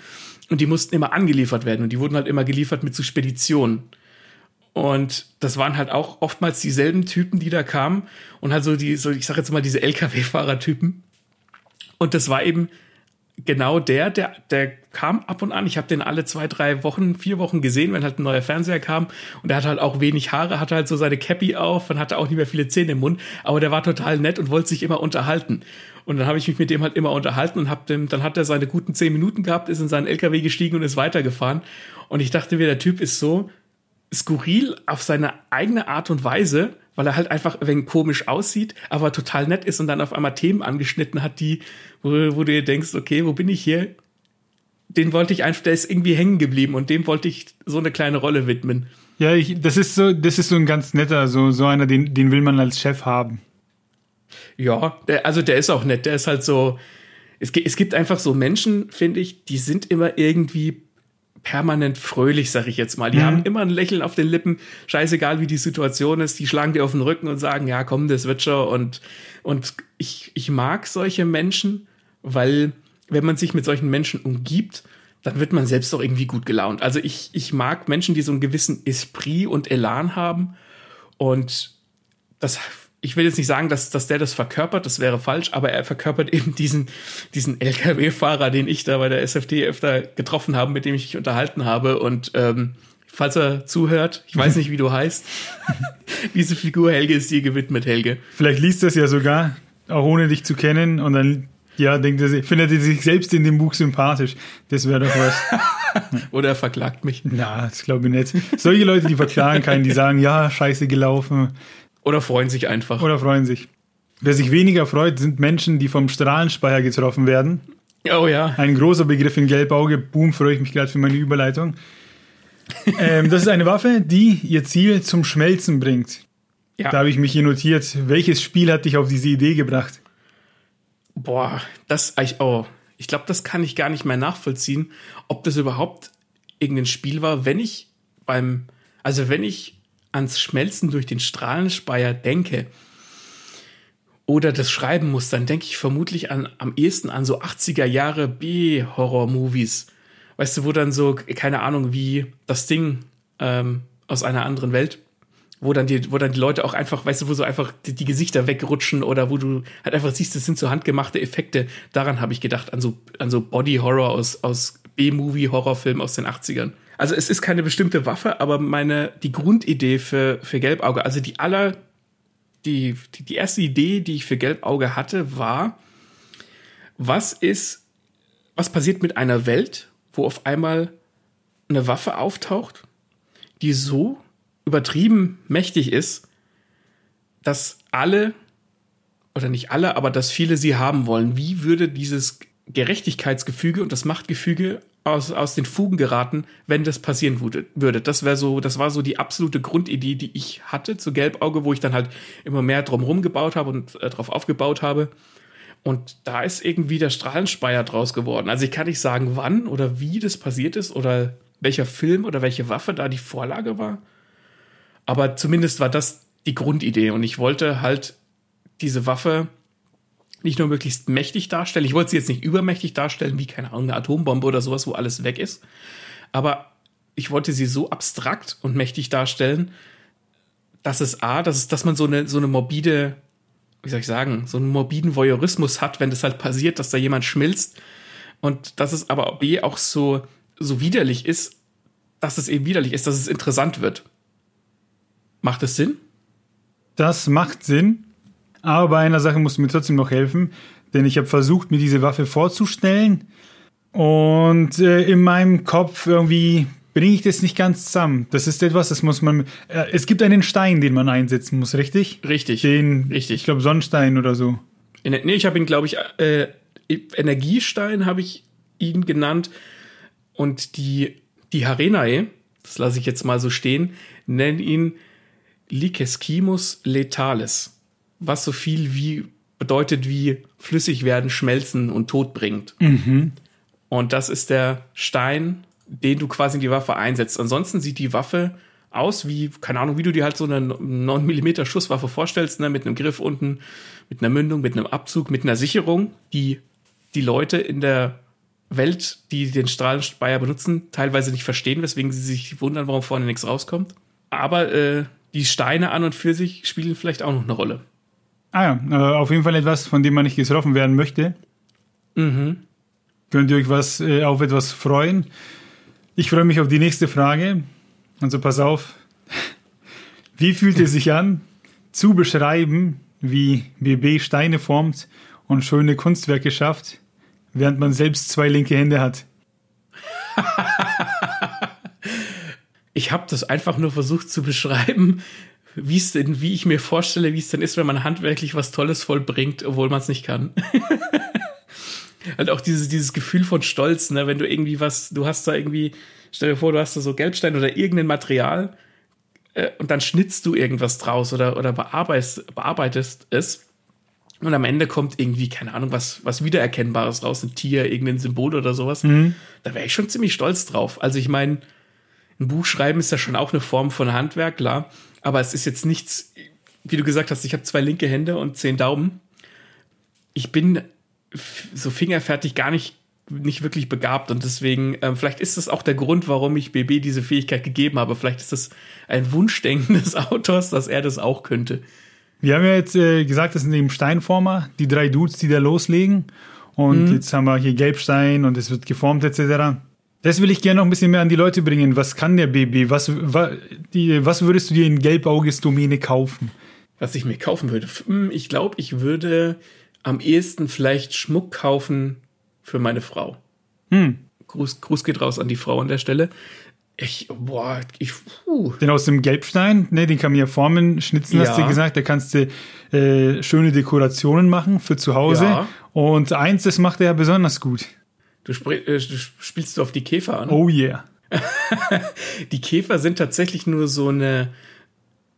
Und die mussten immer angeliefert werden und die wurden halt immer geliefert mit so Speditionen. Und das waren halt auch oftmals dieselben Typen, die da kamen und halt so die, so ich sag jetzt mal diese LKW-Fahrer-Typen. Und das war eben genau der, der, der kam ab und an. Ich habe den alle zwei, drei Wochen, vier Wochen gesehen, wenn halt ein neuer Fernseher kam. Und der hat halt auch wenig Haare, hatte halt so seine Cappy auf und hatte auch nicht mehr viele Zähne im Mund. Aber der war total nett und wollte sich immer unterhalten. Und dann habe ich mich mit dem halt immer unterhalten und hab dem, dann hat er seine guten zehn Minuten gehabt, ist in seinen LKW gestiegen und ist weitergefahren. Und ich dachte mir, der Typ ist so skurril auf seine eigene Art und Weise, weil er halt einfach ein wenig komisch aussieht, aber total nett ist und dann auf einmal Themen angeschnitten hat, die, wo, wo du dir denkst, okay, wo bin ich hier? Den wollte ich einfach, der ist irgendwie hängen geblieben und dem wollte ich so eine kleine Rolle widmen. Ja, ich, das ist so, das ist so ein ganz netter, so, so einer, den, den will man als Chef haben. Ja, der, also der ist auch nett, der ist halt so, es, es gibt einfach so Menschen, finde ich, die sind immer irgendwie permanent fröhlich, sag ich jetzt mal. Die mhm. haben immer ein Lächeln auf den Lippen, scheißegal wie die Situation ist, die schlagen dir auf den Rücken und sagen, ja, komm, das wird schon. Und, und ich, ich mag solche Menschen, weil wenn man sich mit solchen Menschen umgibt, dann wird man selbst auch irgendwie gut gelaunt. Also ich, ich mag Menschen, die so einen gewissen Esprit und Elan haben. Und das ich will jetzt nicht sagen, dass, dass der das verkörpert, das wäre falsch, aber er verkörpert eben diesen, diesen LKW-Fahrer, den ich da bei der SFD öfter getroffen habe, mit dem ich mich unterhalten habe. Und ähm, falls er zuhört, ich weiß nicht, wie du heißt, diese Figur Helge ist dir gewidmet, Helge. Vielleicht liest er es ja sogar, auch ohne dich zu kennen, und dann ja, denkt er, findet er sich selbst in dem Buch sympathisch. Das wäre doch was. Oder er verklagt mich. Na, das glaube ich nicht. Solche Leute, die verklagen keinen, die sagen, ja, scheiße gelaufen, oder freuen sich einfach. Oder freuen sich. Wer sich weniger freut, sind Menschen, die vom Strahlenspeier getroffen werden. Oh ja. Ein großer Begriff in Gelbauge. Boom, freue ich mich gerade für meine Überleitung. ähm, das ist eine Waffe, die ihr Ziel zum Schmelzen bringt. Ja. Da habe ich mich hier notiert. Welches Spiel hat dich auf diese Idee gebracht? Boah, das, oh, ich glaube, das kann ich gar nicht mehr nachvollziehen, ob das überhaupt irgendein Spiel war, wenn ich beim, also wenn ich ans Schmelzen durch den Strahlenspeier denke oder das schreiben muss, dann denke ich vermutlich an, am ehesten an so 80er Jahre B-Horror-Movies. Weißt du, wo dann so, keine Ahnung, wie das Ding ähm, aus einer anderen Welt, wo dann die, wo dann die Leute auch einfach, weißt du, wo so einfach die, die Gesichter wegrutschen oder wo du halt einfach siehst, das sind so handgemachte Effekte. Daran habe ich gedacht, an so, an so Body-Horror aus, aus B-Movie-Horrorfilmen aus den 80ern. Also es ist keine bestimmte Waffe, aber meine, die Grundidee für, für Gelbauge, also die aller, die, die, die erste Idee, die ich für Gelbauge hatte, war, was ist, was passiert mit einer Welt, wo auf einmal eine Waffe auftaucht, die so übertrieben mächtig ist, dass alle, oder nicht alle, aber dass viele sie haben wollen. Wie würde dieses Gerechtigkeitsgefüge und das Machtgefüge aus, aus den Fugen geraten, wenn das passieren würde. Das wäre so, das war so die absolute Grundidee, die ich hatte zu Gelbauge, wo ich dann halt immer mehr drumherum gebaut habe und äh, drauf aufgebaut habe. Und da ist irgendwie der Strahlenspeier draus geworden. Also ich kann nicht sagen, wann oder wie das passiert ist oder welcher Film oder welche Waffe da die Vorlage war. Aber zumindest war das die Grundidee. Und ich wollte halt diese Waffe nicht nur möglichst mächtig darstellen. Ich wollte sie jetzt nicht übermächtig darstellen, wie, keine Ahnung, eine Atombombe oder sowas, wo alles weg ist. Aber ich wollte sie so abstrakt und mächtig darstellen, dass es A, dass, es, dass man so eine, so eine morbide, wie soll ich sagen, so einen morbiden Voyeurismus hat, wenn das halt passiert, dass da jemand schmilzt. Und dass es aber B auch so, so widerlich ist, dass es eben widerlich ist, dass es interessant wird. Macht das Sinn? Das macht Sinn. Aber bei einer Sache musst du mir trotzdem noch helfen, denn ich habe versucht, mir diese Waffe vorzustellen. Und äh, in meinem Kopf irgendwie bringe ich das nicht ganz zusammen. Das ist etwas, das muss man. Äh, es gibt einen Stein, den man einsetzen muss, richtig? Richtig. Den, richtig. Ich glaube, Sonnenstein oder so. Nee, ich habe ihn, glaube ich, äh, Energiestein habe ich ihn genannt. Und die, die Harenae, das lasse ich jetzt mal so stehen, nennen ihn Lycescimus letalis. Was so viel wie bedeutet wie flüssig werden, schmelzen und Tod bringt. Mhm. Und das ist der Stein, den du quasi in die Waffe einsetzt. Ansonsten sieht die Waffe aus wie, keine Ahnung, wie du dir halt so eine 9 mm Schusswaffe vorstellst, ne, mit einem Griff unten, mit einer Mündung, mit einem Abzug, mit einer Sicherung, die die Leute in der Welt, die den Strahlenspeier benutzen, teilweise nicht verstehen, weswegen sie sich wundern, warum vorne nichts rauskommt. Aber äh, die Steine an und für sich spielen vielleicht auch noch eine Rolle. Ah ja, äh, auf jeden Fall etwas, von dem man nicht getroffen werden möchte. Mhm. Könnt ihr euch was äh, auf etwas freuen? Ich freue mich auf die nächste Frage. Also pass auf. Wie fühlt es sich an, zu beschreiben, wie BB Steine formt und schöne Kunstwerke schafft, während man selbst zwei linke Hände hat? ich habe das einfach nur versucht zu beschreiben, wie es denn, wie ich mir vorstelle, wie es denn ist, wenn man handwerklich was Tolles vollbringt, obwohl man es nicht kann. halt auch dieses, dieses Gefühl von Stolz, ne, wenn du irgendwie was, du hast da irgendwie, stell dir vor, du hast da so Gelbstein oder irgendein Material äh, und dann schnitzt du irgendwas draus oder, oder bearbeitest, bearbeitest es. Und am Ende kommt irgendwie, keine Ahnung, was, was Wiedererkennbares raus, ein Tier, irgendein Symbol oder sowas. Mhm. Da wäre ich schon ziemlich stolz drauf. Also ich meine, ein Buch schreiben ist ja schon auch eine Form von Handwerk, klar. Aber es ist jetzt nichts, wie du gesagt hast, ich habe zwei linke Hände und zehn Daumen. Ich bin so fingerfertig gar nicht nicht wirklich begabt und deswegen, ähm, vielleicht ist das auch der Grund, warum ich BB diese Fähigkeit gegeben habe. Vielleicht ist das ein Wunschdenken des Autors, dass er das auch könnte. Wir haben ja jetzt äh, gesagt, das sind eben Steinformer, die drei Dudes, die da loslegen. Und mhm. jetzt haben wir hier Gelbstein und es wird geformt etc. Das will ich gerne noch ein bisschen mehr an die Leute bringen. Was kann der BB? Was, was, die, was würdest du dir in Gelbauges-Domäne kaufen? Was ich mir kaufen würde? Hm, ich glaube, ich würde am ehesten vielleicht Schmuck kaufen für meine Frau. Hm. Gruß, Gruß geht raus an die Frau an der Stelle. Ich, boah, ich, puh. Den aus dem Gelbstein, ne, den kann man ja formen, schnitzen, ja. hast du gesagt. Da kannst du äh, schöne Dekorationen machen für zu Hause. Ja. Und eins, das macht er ja besonders gut. Du, äh, du spielst du auf die Käfer an? Oh yeah. die Käfer sind tatsächlich nur so eine,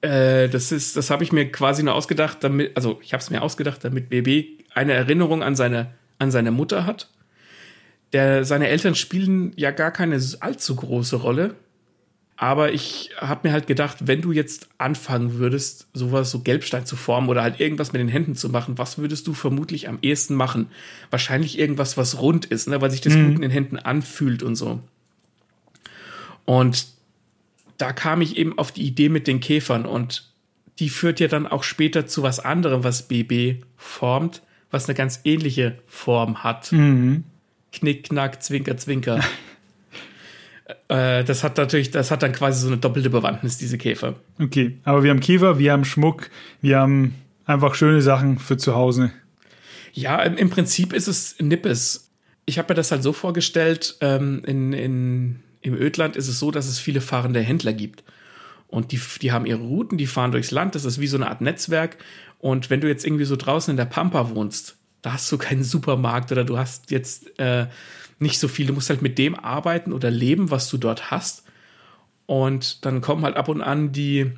äh, das ist, das habe ich mir quasi nur ausgedacht, damit, also ich habe es mir ausgedacht, damit BB eine Erinnerung an seine, an seine Mutter hat. Der, seine Eltern spielen ja gar keine allzu große Rolle. Aber ich habe mir halt gedacht, wenn du jetzt anfangen würdest, sowas so Gelbstein zu formen oder halt irgendwas mit den Händen zu machen, was würdest du vermutlich am ehesten machen? Wahrscheinlich irgendwas, was rund ist, ne? weil sich das mhm. gut in den Händen anfühlt und so. Und da kam ich eben auf die Idee mit den Käfern und die führt ja dann auch später zu was anderem, was BB formt, was eine ganz ähnliche Form hat. Mhm. Knick, knack, zwinker, zwinker. äh, das hat natürlich, das hat dann quasi so eine doppelte Bewandtnis, diese Käfer. Okay, aber wir haben Käfer, wir haben Schmuck, wir haben einfach schöne Sachen für zu Hause. Ja, im, im Prinzip ist es Nippes. Ich habe mir das halt so vorgestellt, ähm, in, in im Ödland ist es so, dass es viele fahrende Händler gibt. Und die, die haben ihre Routen, die fahren durchs Land, das ist wie so eine Art Netzwerk. Und wenn du jetzt irgendwie so draußen in der Pampa wohnst, da hast du keinen Supermarkt oder du hast jetzt äh, nicht so viel. Du musst halt mit dem arbeiten oder leben, was du dort hast. Und dann kommen halt ab und an die,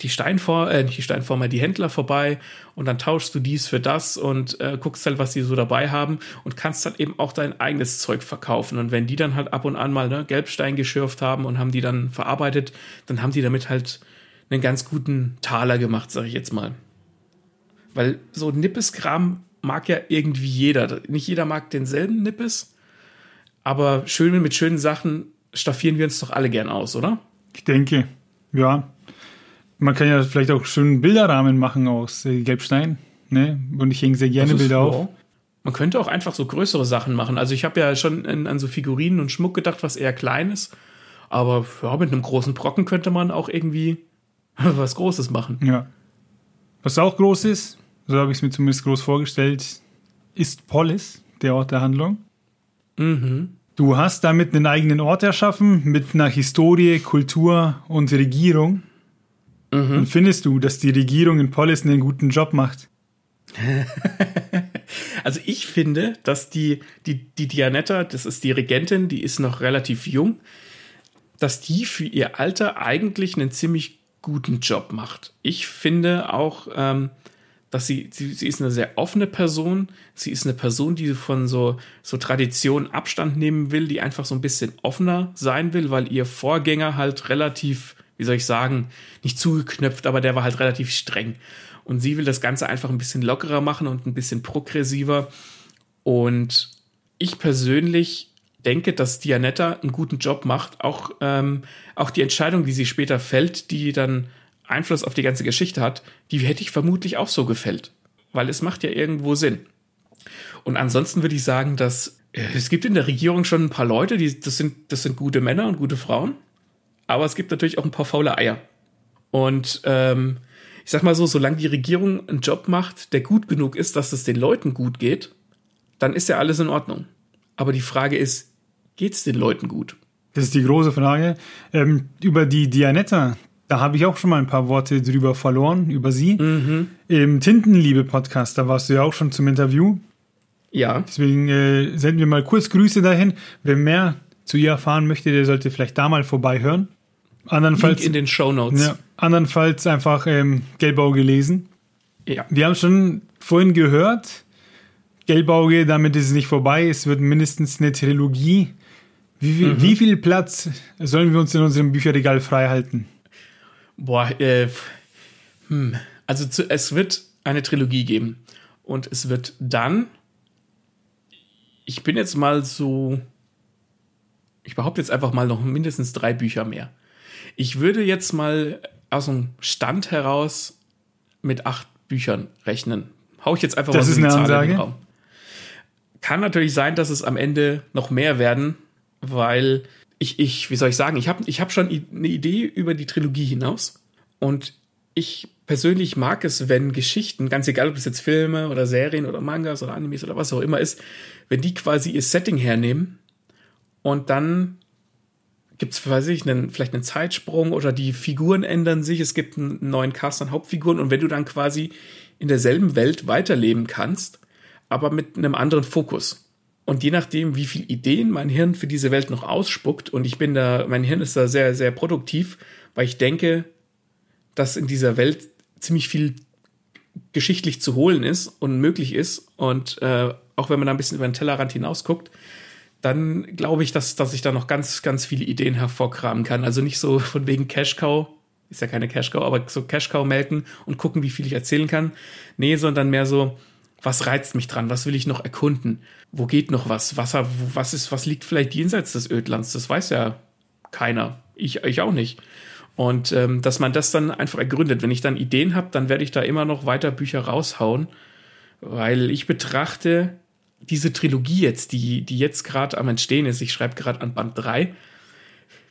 die Steinformer, äh, nicht die Steinformer, die Händler vorbei und dann tauschst du dies für das und äh, guckst halt, was die so dabei haben und kannst dann eben auch dein eigenes Zeug verkaufen. Und wenn die dann halt ab und an mal ne, Gelbstein geschürft haben und haben die dann verarbeitet, dann haben die damit halt einen ganz guten Taler gemacht, sag ich jetzt mal. Weil so Nippes-Kram mag ja irgendwie jeder. Nicht jeder mag denselben Nippes, aber schön mit schönen Sachen staffieren wir uns doch alle gern aus, oder? Ich denke, ja. Man kann ja vielleicht auch schön Bilderrahmen machen aus äh, Gelbstein, ne? Und ich hänge sehr gerne Bilder auf. Man könnte auch einfach so größere Sachen machen. Also ich habe ja schon an, an, so Figurinen und Schmuck gedacht, was eher klein ist. Aber ja, mit einem großen Brocken könnte man auch irgendwie was Großes machen. Ja. Was auch groß ist, so habe ich es mir zumindest groß vorgestellt, ist Polis, der Ort der Handlung. Mhm. Du hast damit einen eigenen Ort erschaffen mit einer Historie, Kultur und Regierung. Mhm. Und findest du, dass die Regierung in Polis einen guten Job macht? also ich finde, dass die, die, die Dianetta, das ist die Regentin, die ist noch relativ jung, dass die für ihr Alter eigentlich einen ziemlich guten Job macht. Ich finde auch, ähm, dass sie, sie, sie ist eine sehr offene Person. Sie ist eine Person, die von so, so Tradition Abstand nehmen will, die einfach so ein bisschen offener sein will, weil ihr Vorgänger halt relativ, wie soll ich sagen, nicht zugeknöpft, aber der war halt relativ streng. Und sie will das Ganze einfach ein bisschen lockerer machen und ein bisschen progressiver. Und ich persönlich denke, dass Dianetta einen guten Job macht. Auch, ähm, auch die Entscheidung, die sie später fällt, die dann Einfluss auf die ganze Geschichte hat, die hätte ich vermutlich auch so gefällt. Weil es macht ja irgendwo Sinn. Und ansonsten würde ich sagen, dass äh, es gibt in der Regierung schon ein paar Leute, die, das sind, das sind gute Männer und gute Frauen. Aber es gibt natürlich auch ein paar faule Eier. Und ähm, ich sag mal so, solange die Regierung einen Job macht, der gut genug ist, dass es den Leuten gut geht, dann ist ja alles in Ordnung. Aber die Frage ist, geht es den Leuten gut? Das ist die große Frage. Ähm, über die Dianetta, da habe ich auch schon mal ein paar Worte drüber verloren, über sie. Mhm. Im Tintenliebe-Podcast, da warst du ja auch schon zum Interview. Ja. Deswegen äh, senden wir mal kurz Grüße dahin. Wer mehr zu ihr erfahren möchte, der sollte vielleicht da mal vorbei hören. Andernfalls, Link in den Show Notes. Ja, andernfalls einfach ähm, Gelbauge lesen. Ja. Wir haben schon vorhin gehört, Gelbauge, damit ist es nicht vorbei. Es wird mindestens eine Trilogie. Wie viel, mhm. wie viel Platz sollen wir uns in unserem Bücherregal frei halten? Boah, äh, hm. Also zu, es wird eine Trilogie geben. Und es wird dann. Ich bin jetzt mal so. Ich behaupte jetzt einfach mal noch mindestens drei Bücher mehr. Ich würde jetzt mal aus dem Stand heraus mit acht Büchern rechnen. Hau ich jetzt einfach das mal so ist eine Zahl in den Raum. Kann natürlich sein, dass es am Ende noch mehr werden, weil ich, ich, wie soll ich sagen, ich habe ich hab schon eine Idee über die Trilogie hinaus. Und ich persönlich mag es, wenn Geschichten, ganz egal ob es jetzt Filme oder Serien oder Mangas oder Animes oder was auch immer ist, wenn die quasi ihr Setting hernehmen und dann gibt es, weiß ich, einen, vielleicht einen Zeitsprung oder die Figuren ändern sich, es gibt einen neuen Cast an Hauptfiguren und wenn du dann quasi in derselben Welt weiterleben kannst, aber mit einem anderen Fokus. Und je nachdem, wie viel Ideen mein Hirn für diese Welt noch ausspuckt, und ich bin da, mein Hirn ist da sehr, sehr produktiv, weil ich denke, dass in dieser Welt ziemlich viel geschichtlich zu holen ist und möglich ist. Und äh, auch wenn man da ein bisschen über den Tellerrand hinausguckt, dann glaube ich, dass, dass ich da noch ganz, ganz viele Ideen hervorkramen kann. Also nicht so von wegen Cash Cow, ist ja keine Cash Cow, aber so Cash Cow melken und gucken, wie viel ich erzählen kann. Nee, sondern mehr so, was reizt mich dran? Was will ich noch erkunden? Wo geht noch was? Was, was ist, was liegt vielleicht jenseits des Ödlands? Das weiß ja keiner. Ich, ich auch nicht. Und ähm, dass man das dann einfach ergründet. Wenn ich dann Ideen habe, dann werde ich da immer noch weiter Bücher raushauen, weil ich betrachte diese Trilogie jetzt, die, die jetzt gerade am Entstehen ist, ich schreibe gerade an Band 3,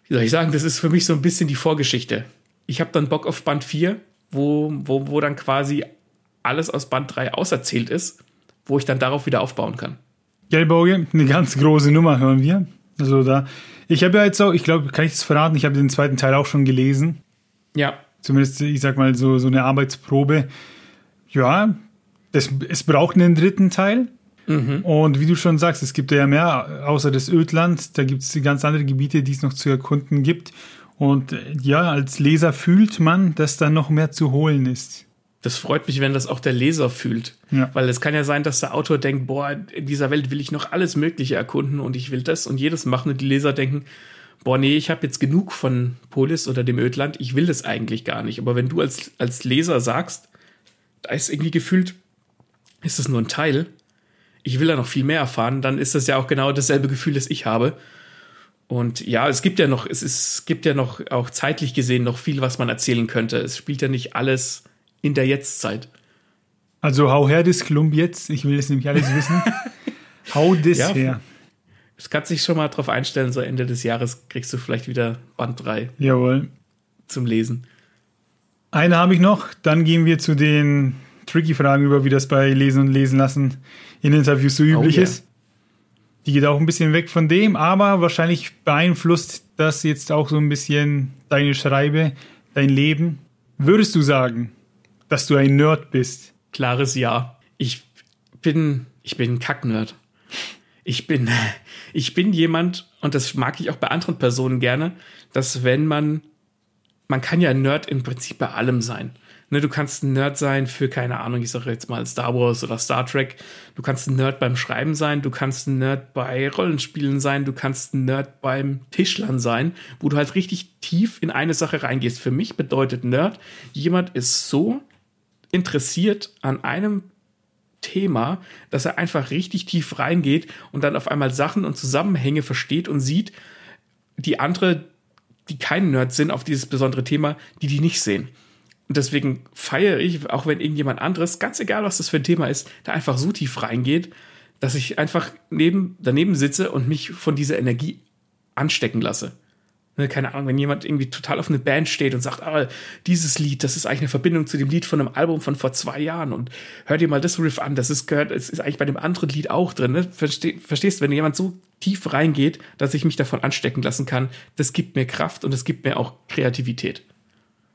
wie soll ich sagen, das ist für mich so ein bisschen die Vorgeschichte. Ich habe dann Bock auf Band 4, wo, wo, wo dann quasi alles aus Band 3 auserzählt ist, wo ich dann darauf wieder aufbauen kann. Gelbauge, eine ganz große Nummer hören wir. Also da, ich habe ja jetzt auch, ich glaube, kann ich das verraten, ich habe den zweiten Teil auch schon gelesen. Ja. Zumindest, ich sag mal, so, so eine Arbeitsprobe. Ja, das, es braucht einen dritten Teil. Mhm. Und wie du schon sagst, es gibt ja mehr außer das Ödland. Da gibt es ganz andere Gebiete, die es noch zu erkunden gibt. Und äh, ja, als Leser fühlt man, dass da noch mehr zu holen ist. Das freut mich, wenn das auch der Leser fühlt. Ja. Weil es kann ja sein, dass der Autor denkt, boah, in dieser Welt will ich noch alles Mögliche erkunden und ich will das und jedes machen. Und die Leser denken, boah, nee, ich habe jetzt genug von Polis oder dem Ödland, ich will das eigentlich gar nicht. Aber wenn du als, als Leser sagst, da ist irgendwie gefühlt, ist das nur ein Teil, ich will da noch viel mehr erfahren, dann ist das ja auch genau dasselbe Gefühl, das ich habe. Und ja, es gibt ja noch, es ist, gibt ja noch auch zeitlich gesehen noch viel, was man erzählen könnte. Es spielt ja nicht alles in der Jetztzeit. Also hau her das Klump jetzt, ich will es nämlich alles wissen. hau das ja, her. Es kann sich schon mal drauf einstellen, so Ende des Jahres kriegst du vielleicht wieder Band 3. Jawohl. Zum Lesen. Eine habe ich noch, dann gehen wir zu den tricky Fragen über, wie das bei Lesen und Lesen lassen in Interviews so üblich oh, yeah. ist. Die geht auch ein bisschen weg von dem, aber wahrscheinlich beeinflusst das jetzt auch so ein bisschen deine Schreibe, dein Leben. Würdest du sagen, dass du ein Nerd bist? Klares Ja. Ich bin, ich bin ein Kacknerd. Ich bin, ich bin jemand, und das mag ich auch bei anderen Personen gerne, dass wenn man, man kann ja Nerd im Prinzip bei allem sein. Ne, du kannst ein Nerd sein für, keine Ahnung, ich sage jetzt mal Star Wars oder Star Trek. Du kannst ein Nerd beim Schreiben sein, du kannst ein Nerd bei Rollenspielen sein, du kannst ein Nerd beim Tischlern sein, wo du halt richtig tief in eine Sache reingehst. Für mich bedeutet Nerd, jemand ist so interessiert an einem Thema, dass er einfach richtig tief reingeht und dann auf einmal Sachen und Zusammenhänge versteht und sieht, die andere, die kein Nerd sind auf dieses besondere Thema, die die nicht sehen. Und deswegen feiere ich, auch wenn irgendjemand anderes, ganz egal was das für ein Thema ist, da einfach so tief reingeht, dass ich einfach neben, daneben sitze und mich von dieser Energie anstecken lasse. Ne, keine Ahnung, wenn jemand irgendwie total auf eine Band steht und sagt, ah, dieses Lied, das ist eigentlich eine Verbindung zu dem Lied von einem Album von vor zwei Jahren und hör dir mal das Riff an, das ist gehört, es ist eigentlich bei dem anderen Lied auch drin. Ne? Versteh, verstehst, wenn jemand so tief reingeht, dass ich mich davon anstecken lassen kann, das gibt mir Kraft und es gibt mir auch Kreativität.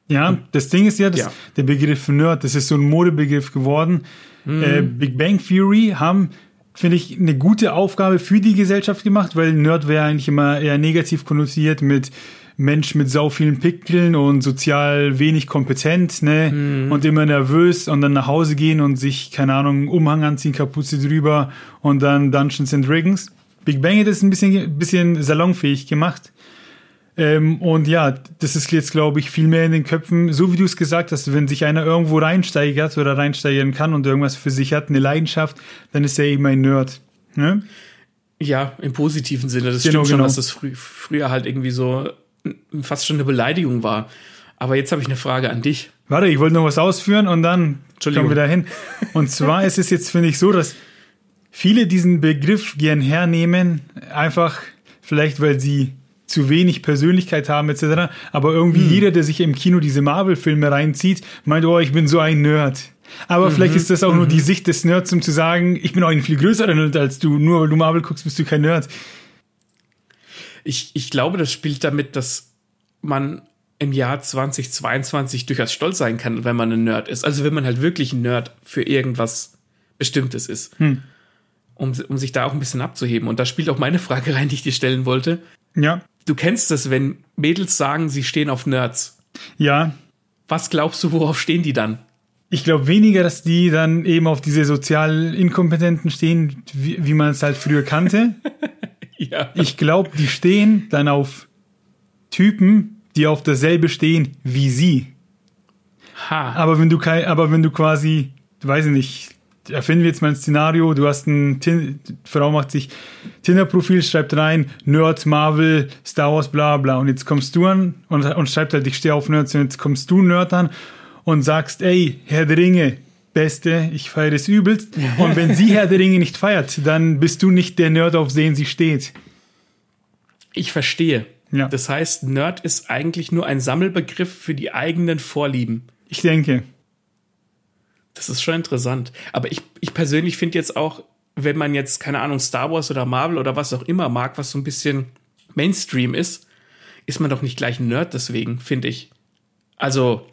Ja, das Ding ist ja, dass ja. der Begriff Nerd, das ist so ein Modebegriff geworden. Mhm. Äh, Big Bang Theory haben, finde ich, eine gute Aufgabe für die Gesellschaft gemacht, weil Nerd wäre eigentlich immer eher negativ konnotiert mit Mensch mit sau vielen Pickeln und sozial wenig kompetent, ne? Mhm. Und immer nervös und dann nach Hause gehen und sich, keine Ahnung, Umhang anziehen, Kapuze drüber und dann Dungeons and Dragons. Big Bang hat das ein bisschen, bisschen salonfähig gemacht. Ähm, und ja, das ist jetzt, glaube ich, viel mehr in den Köpfen, so wie du es gesagt hast, wenn sich einer irgendwo reinsteigert oder reinsteigern kann und irgendwas für sich hat, eine Leidenschaft, dann ist er eben ein Nerd. Ne? Ja, im positiven Sinne. Das genau, stimmt schon, genau. dass das frü früher halt irgendwie so fast schon eine Beleidigung war. Aber jetzt habe ich eine Frage an dich. Warte, ich wollte noch was ausführen und dann kommen wir dahin. Und zwar ist es jetzt, finde ich, so, dass viele diesen Begriff gern hernehmen, einfach vielleicht, weil sie zu wenig Persönlichkeit haben etc. Aber irgendwie hm. jeder, der sich im Kino diese Marvel-Filme reinzieht, meint, oh, ich bin so ein Nerd. Aber mhm. vielleicht ist das auch mhm. nur die Sicht des Nerds, um zu sagen, ich bin auch ein viel größerer Nerd als du. Nur weil du Marvel guckst, bist du kein Nerd. Ich, ich glaube, das spielt damit, dass man im Jahr 2022 durchaus stolz sein kann, wenn man ein Nerd ist. Also wenn man halt wirklich ein Nerd für irgendwas Bestimmtes ist. Hm. Um, um sich da auch ein bisschen abzuheben. Und da spielt auch meine Frage rein, die ich dir stellen wollte. Ja. Du kennst es, wenn Mädels sagen, sie stehen auf Nerds. Ja. Was glaubst du, worauf stehen die dann? Ich glaube weniger, dass die dann eben auf diese sozial Inkompetenten stehen, wie, wie man es halt früher kannte. ja. Ich glaube, die stehen dann auf Typen, die auf dasselbe stehen wie sie. Ha. Aber wenn du kein, aber wenn du quasi, weiß ich nicht, erfinden wir jetzt mal ein Szenario, du hast ein, Tin Frau macht sich Tinder-Profil, schreibt rein, Nerd, Marvel, Star Wars, bla bla. Und jetzt kommst du an und, und schreibt halt, ich stehe auf Nerds und jetzt kommst du Nerd an und sagst, ey, Herr der Ringe, Beste, ich feiere es übelst. Und wenn sie Herr der Ringe nicht feiert, dann bist du nicht der Nerd, auf den sie steht. Ich verstehe. Ja. Das heißt, Nerd ist eigentlich nur ein Sammelbegriff für die eigenen Vorlieben. Ich denke. Das ist schon interessant. Aber ich, ich persönlich finde jetzt auch, wenn man jetzt, keine Ahnung, Star Wars oder Marvel oder was auch immer mag, was so ein bisschen Mainstream ist, ist man doch nicht gleich ein Nerd deswegen, finde ich. Also,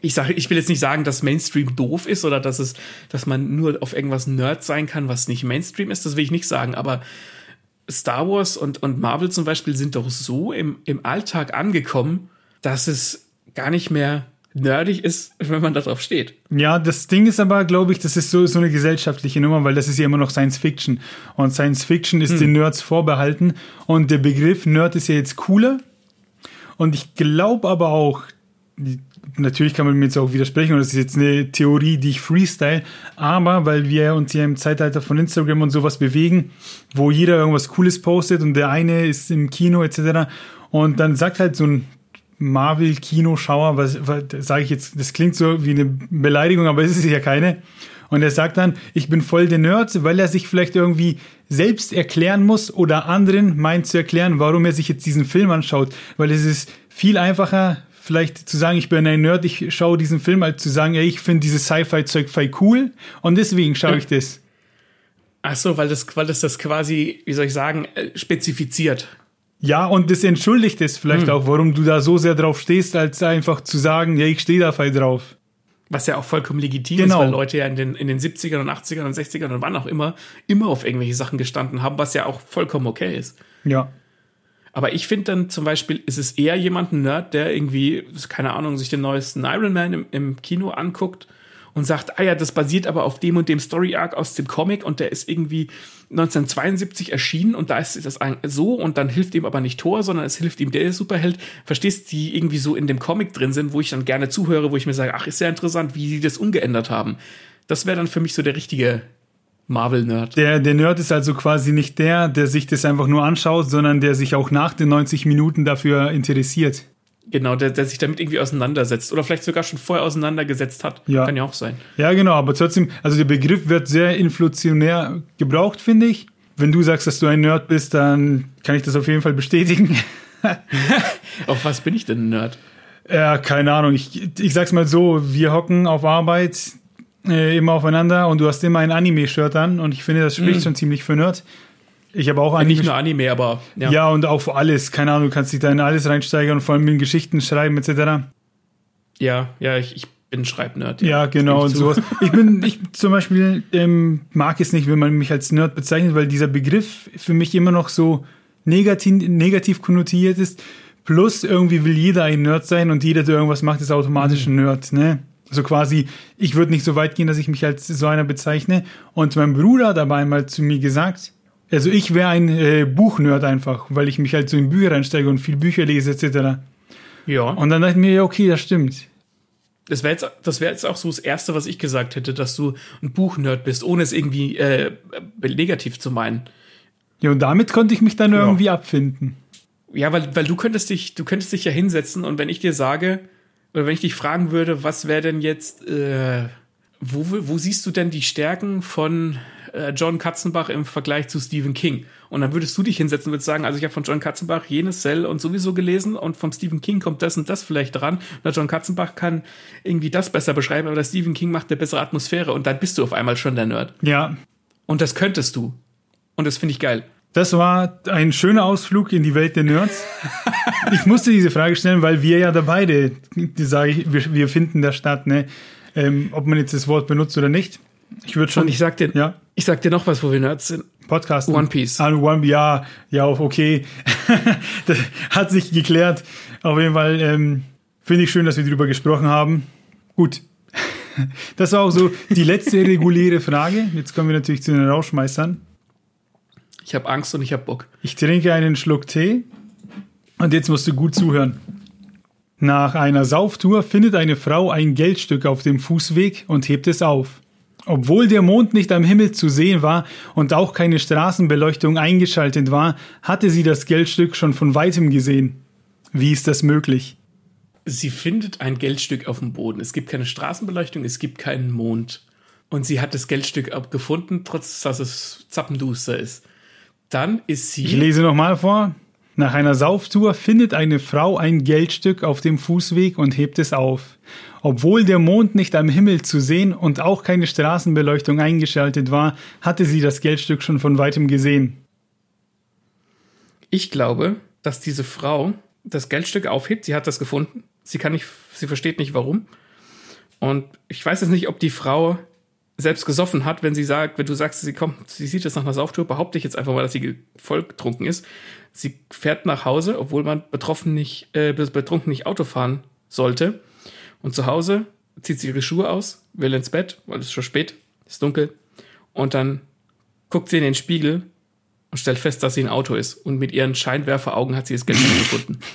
ich sage, ich will jetzt nicht sagen, dass Mainstream doof ist oder dass es, dass man nur auf irgendwas Nerd sein kann, was nicht Mainstream ist, das will ich nicht sagen, aber Star Wars und, und Marvel zum Beispiel sind doch so im, im Alltag angekommen, dass es gar nicht mehr nerdig ist, wenn man darauf steht. Ja, das Ding ist aber, glaube ich, das ist so, so eine gesellschaftliche Nummer, weil das ist ja immer noch Science Fiction. Und Science Fiction ist hm. den Nerds vorbehalten. Und der Begriff Nerd ist ja jetzt cooler. Und ich glaube aber auch, natürlich kann man mir jetzt auch widersprechen, und das ist jetzt eine Theorie, die ich freestyle, aber weil wir uns ja im Zeitalter von Instagram und sowas bewegen, wo jeder irgendwas Cooles postet und der eine ist im Kino etc. Und dann sagt halt so ein Marvel-Kinoschauer, was, was sage ich jetzt, das klingt so wie eine Beleidigung, aber es ist ja keine. Und er sagt dann, ich bin voll der Nerd, weil er sich vielleicht irgendwie selbst erklären muss oder anderen meint zu erklären, warum er sich jetzt diesen Film anschaut. Weil es ist viel einfacher, vielleicht zu sagen, ich bin ein Nerd, ich schaue diesen Film, als zu sagen, ey, ich finde dieses Sci-Fi-Zeug voll cool und deswegen schaue ich das. Ach so, weil das, weil das das quasi, wie soll ich sagen, äh, spezifiziert. Ja, und das entschuldigt es vielleicht hm. auch, warum du da so sehr drauf stehst, als einfach zu sagen, ja, ich stehe da voll drauf. Was ja auch vollkommen legitim genau. ist, weil Leute ja in den, in den 70ern und 80ern und 60ern und wann auch immer immer auf irgendwelche Sachen gestanden haben, was ja auch vollkommen okay ist. Ja. Aber ich finde dann zum Beispiel, ist es eher jemand ein Nerd, der irgendwie, keine Ahnung, sich den neuesten Iron Man im, im Kino anguckt und sagt, ah ja, das basiert aber auf dem und dem Story Arc aus dem Comic und der ist irgendwie 1972 erschienen und da ist das so und dann hilft ihm aber nicht Thor, sondern es hilft ihm der Superheld. Verstehst, die irgendwie so in dem Comic drin sind, wo ich dann gerne zuhöre, wo ich mir sage, ach, ist sehr interessant, wie sie das umgeändert haben. Das wäre dann für mich so der richtige Marvel-Nerd. Der, der Nerd ist also quasi nicht der, der sich das einfach nur anschaut, sondern der sich auch nach den 90 Minuten dafür interessiert. Genau, der, der sich damit irgendwie auseinandersetzt oder vielleicht sogar schon vorher auseinandergesetzt hat. Ja. Kann ja auch sein. Ja, genau, aber trotzdem, also der Begriff wird sehr inflationär gebraucht, finde ich. Wenn du sagst, dass du ein Nerd bist, dann kann ich das auf jeden Fall bestätigen. auf was bin ich denn ein Nerd? Ja, keine Ahnung. Ich, ich sag's mal so, wir hocken auf Arbeit äh, immer aufeinander und du hast immer ein Anime-Shirt an und ich finde, das spricht mm. schon ziemlich für Nerd. Ich habe auch Anime. Nicht nur Anime, aber. Ja. ja, und auch für alles. Keine Ahnung, du kannst dich da in alles reinsteigern und vor allem in Geschichten schreiben, etc. Ja, ja, ich, ich bin Schreibnerd. Ja, ja genau und sowas. Ich bin, ich zum Beispiel ähm, mag es nicht, wenn man mich als Nerd bezeichnet, weil dieser Begriff für mich immer noch so negativ, negativ konnotiert ist. Plus irgendwie will jeder ein Nerd sein und jeder, der irgendwas macht, ist automatisch ein Nerd, ne? Also quasi, ich würde nicht so weit gehen, dass ich mich als so einer bezeichne. Und mein Bruder hat aber einmal zu mir gesagt, also ich wäre ein äh, Buchnerd einfach, weil ich mich halt so in Bücher reinsteige und viel Bücher lese etc. Ja. Und dann dachte ich mir, ja, okay, das stimmt. Das wäre jetzt, das wäre jetzt auch so das Erste, was ich gesagt hätte, dass du ein Buchnerd bist, ohne es irgendwie äh, negativ zu meinen. Ja, und damit konnte ich mich dann ja. irgendwie abfinden. Ja, weil, weil du könntest dich, du könntest dich ja hinsetzen und wenn ich dir sage, oder wenn ich dich fragen würde, was wäre denn jetzt, äh, wo, wo siehst du denn die Stärken von äh, John Katzenbach im Vergleich zu Stephen King. Und dann würdest du dich hinsetzen und würdest sagen, also ich habe von John Katzenbach jenes Cell und sowieso gelesen und von Stephen King kommt das und das vielleicht dran. Und der John Katzenbach kann irgendwie das besser beschreiben, aber der Stephen King macht eine bessere Atmosphäre und dann bist du auf einmal schon der Nerd. Ja. Und das könntest du. Und das finde ich geil. Das war ein schöner Ausflug in die Welt der Nerds. ich musste diese Frage stellen, weil wir ja da beide, die sage ich, wir, wir finden da statt, ne? Ähm, ob man jetzt das Wort benutzt oder nicht. Ich würde schon. Und ich sag dir, ja? Ich sag dir noch was, wo wir Nerds sind. Podcast. One Piece. Ah, One, ja, ja, okay. das hat sich geklärt. Auf jeden Fall ähm, finde ich schön, dass wir darüber gesprochen haben. Gut. Das war auch so die letzte reguläre Frage. Jetzt kommen wir natürlich zu den Rauschmeistern. Ich habe Angst und ich habe Bock. Ich trinke einen Schluck Tee und jetzt musst du gut zuhören. Nach einer Sauftour findet eine Frau ein Geldstück auf dem Fußweg und hebt es auf. Obwohl der Mond nicht am Himmel zu sehen war und auch keine Straßenbeleuchtung eingeschaltet war, hatte sie das Geldstück schon von weitem gesehen. Wie ist das möglich? Sie findet ein Geldstück auf dem Boden. Es gibt keine Straßenbeleuchtung, es gibt keinen Mond. Und sie hat das Geldstück gefunden, trotz dass es zappenduster ist. Dann ist sie. Ich lese nochmal vor. Nach einer Sauftour findet eine Frau ein Geldstück auf dem Fußweg und hebt es auf. Obwohl der Mond nicht am Himmel zu sehen und auch keine Straßenbeleuchtung eingeschaltet war, hatte sie das Geldstück schon von weitem gesehen. Ich glaube, dass diese Frau das Geldstück aufhebt. Sie hat das gefunden. Sie kann nicht, sie versteht nicht warum. Und ich weiß jetzt nicht, ob die Frau selbst gesoffen hat, wenn sie sagt, wenn du sagst, sie kommt, sie sieht es nach einer Sauftour, behaupte ich jetzt einfach mal, dass sie voll getrunken ist. Sie fährt nach Hause, obwohl man betroffen nicht, äh, betrunken nicht Auto fahren sollte. Und zu Hause zieht sie ihre Schuhe aus, will ins Bett, weil es ist schon spät, ist dunkel. Und dann guckt sie in den Spiegel und stellt fest, dass sie ein Auto ist. Und mit ihren Scheinwerferaugen hat sie das Geld gefunden.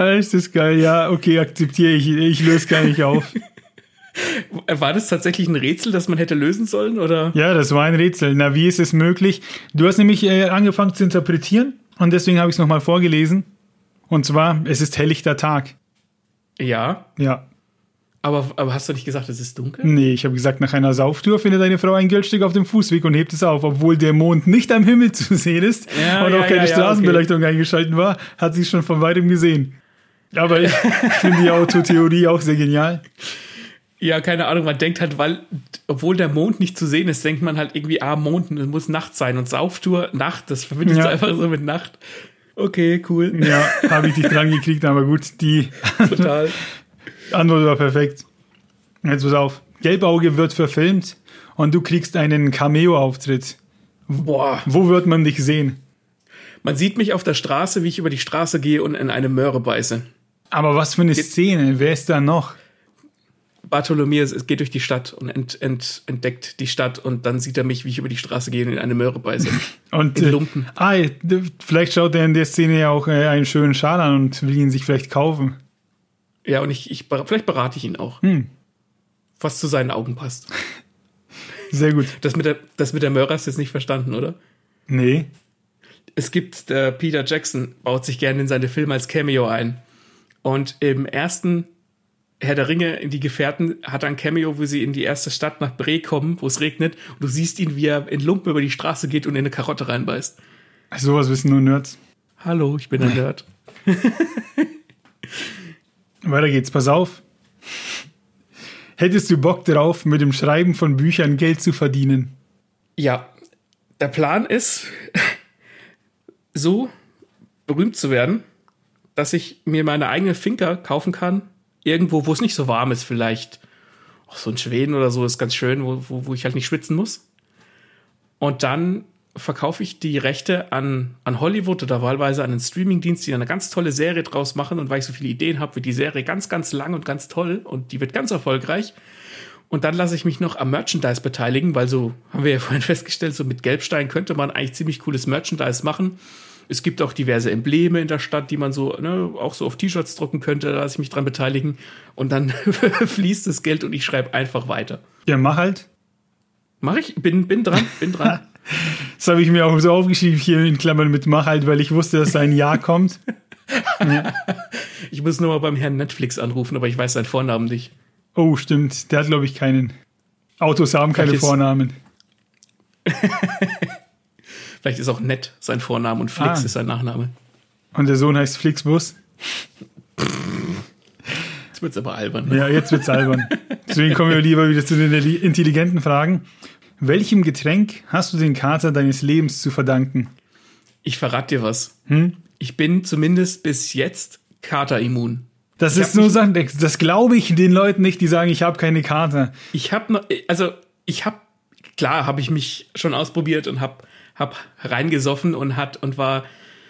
Ah, ist das geil, ja, okay, akzeptiere ich. Ich löse gar nicht auf. War das tatsächlich ein Rätsel, das man hätte lösen sollen, oder? Ja, das war ein Rätsel. Na, wie ist es möglich? Du hast nämlich äh, angefangen zu interpretieren und deswegen habe ich es nochmal vorgelesen. Und zwar, es ist helllichter Tag. Ja. Ja. Aber, aber hast du nicht gesagt, es ist dunkel? Nee, ich habe gesagt, nach einer Sauftour findet eine Frau ein Geldstück auf dem Fußweg und hebt es auf. Obwohl der Mond nicht am Himmel zu sehen ist Ja, und ja, auch keine ja, Straßenbeleuchtung eingeschaltet war, hat sie es schon von weitem gesehen. Aber ich finde die Autotheorie auch sehr genial. Ja, keine Ahnung, man denkt halt, weil, obwohl der Mond nicht zu sehen ist, denkt man halt irgendwie, ah, Mond, es muss Nacht sein und Sauftour, Nacht, das verbindet Ja. du einfach so mit Nacht. Okay, cool. Ja, habe ich dich dran gekriegt, aber gut, die Total. Antwort war perfekt. Jetzt pass auf. Gelbauge wird verfilmt und du kriegst einen Cameo-Auftritt. Boah. Wo wird man dich sehen? Man sieht mich auf der Straße, wie ich über die Straße gehe und in eine Möhre beiße. Aber was für eine Szene? Wer ist da noch? Bartholomäus geht durch die Stadt und ent, ent, entdeckt die Stadt und dann sieht er mich, wie ich über die Straße gehe und in eine Möhre beiße. Und äh, ah, vielleicht schaut er in der Szene ja auch äh, einen schönen Schal an und will ihn sich vielleicht kaufen. Ja, und ich, ich vielleicht berate ich ihn auch. Hm. Was zu seinen Augen passt. Sehr gut. Das mit der, das mit der Möhre hast du jetzt nicht verstanden, oder? Nee. es gibt, der Peter Jackson baut sich gerne in seine Filme als Cameo ein. Und im ersten Herr der Ringe in die Gefährten hat ein Cameo, wo sie in die erste Stadt nach Bre kommen, wo es regnet. Und du siehst ihn, wie er in Lumpen über die Straße geht und in eine Karotte reinbeißt. Sowas wissen nur Nerds. Hallo, ich bin ein Nerd. Weiter geht's, pass auf. Hättest du Bock drauf, mit dem Schreiben von Büchern Geld zu verdienen? Ja, der Plan ist, so berühmt zu werden, dass ich mir meine eigene Finca kaufen kann. Irgendwo, wo es nicht so warm ist, vielleicht. Auch so in Schweden oder so ist ganz schön, wo, wo, wo ich halt nicht schwitzen muss. Und dann verkaufe ich die Rechte an, an Hollywood oder wahlweise an einen Streamingdienst, die eine ganz tolle Serie draus machen. Und weil ich so viele Ideen habe, wird die Serie ganz, ganz lang und ganz toll und die wird ganz erfolgreich. Und dann lasse ich mich noch am Merchandise beteiligen, weil so haben wir ja vorhin festgestellt, so mit Gelbstein könnte man eigentlich ziemlich cooles Merchandise machen. Es gibt auch diverse Embleme in der Stadt, die man so ne, auch so auf T-Shirts drucken könnte, da lasse ich mich dran beteiligen. Und dann fließt das Geld und ich schreibe einfach weiter. Ja, mach halt. Mach ich? Bin, bin dran, bin dran. Das habe ich mir auch so aufgeschrieben hier in Klammern mit mach halt, weil ich wusste, dass da ein Ja kommt. Ich muss nur mal beim Herrn Netflix anrufen, aber ich weiß seinen Vornamen nicht. Oh, stimmt. Der hat, glaube ich, keinen. Autos haben keine Vornamen. Vielleicht ist auch Nett sein Vorname und Flix Ah. ist sein Nachname. Und der Sohn heißt Flixbus. Jetzt wird's aber albern. Ne? Ja, jetzt wird's albern. Deswegen kommen wir lieber wieder zu den intelligenten Fragen. Welchem Getränk hast du den Kater deines Lebens zu verdanken? Ich verrate dir was. Hm? Ich bin zumindest bis jetzt katerimmun. Das Ich ist mich- Sachen, das das glaube ich den Leuten nicht, die sagen, ich habe keine Kater. Ich habe noch, also ich habe, klar, habe ich mich schon ausprobiert und habe hab reingesoffen und hat und war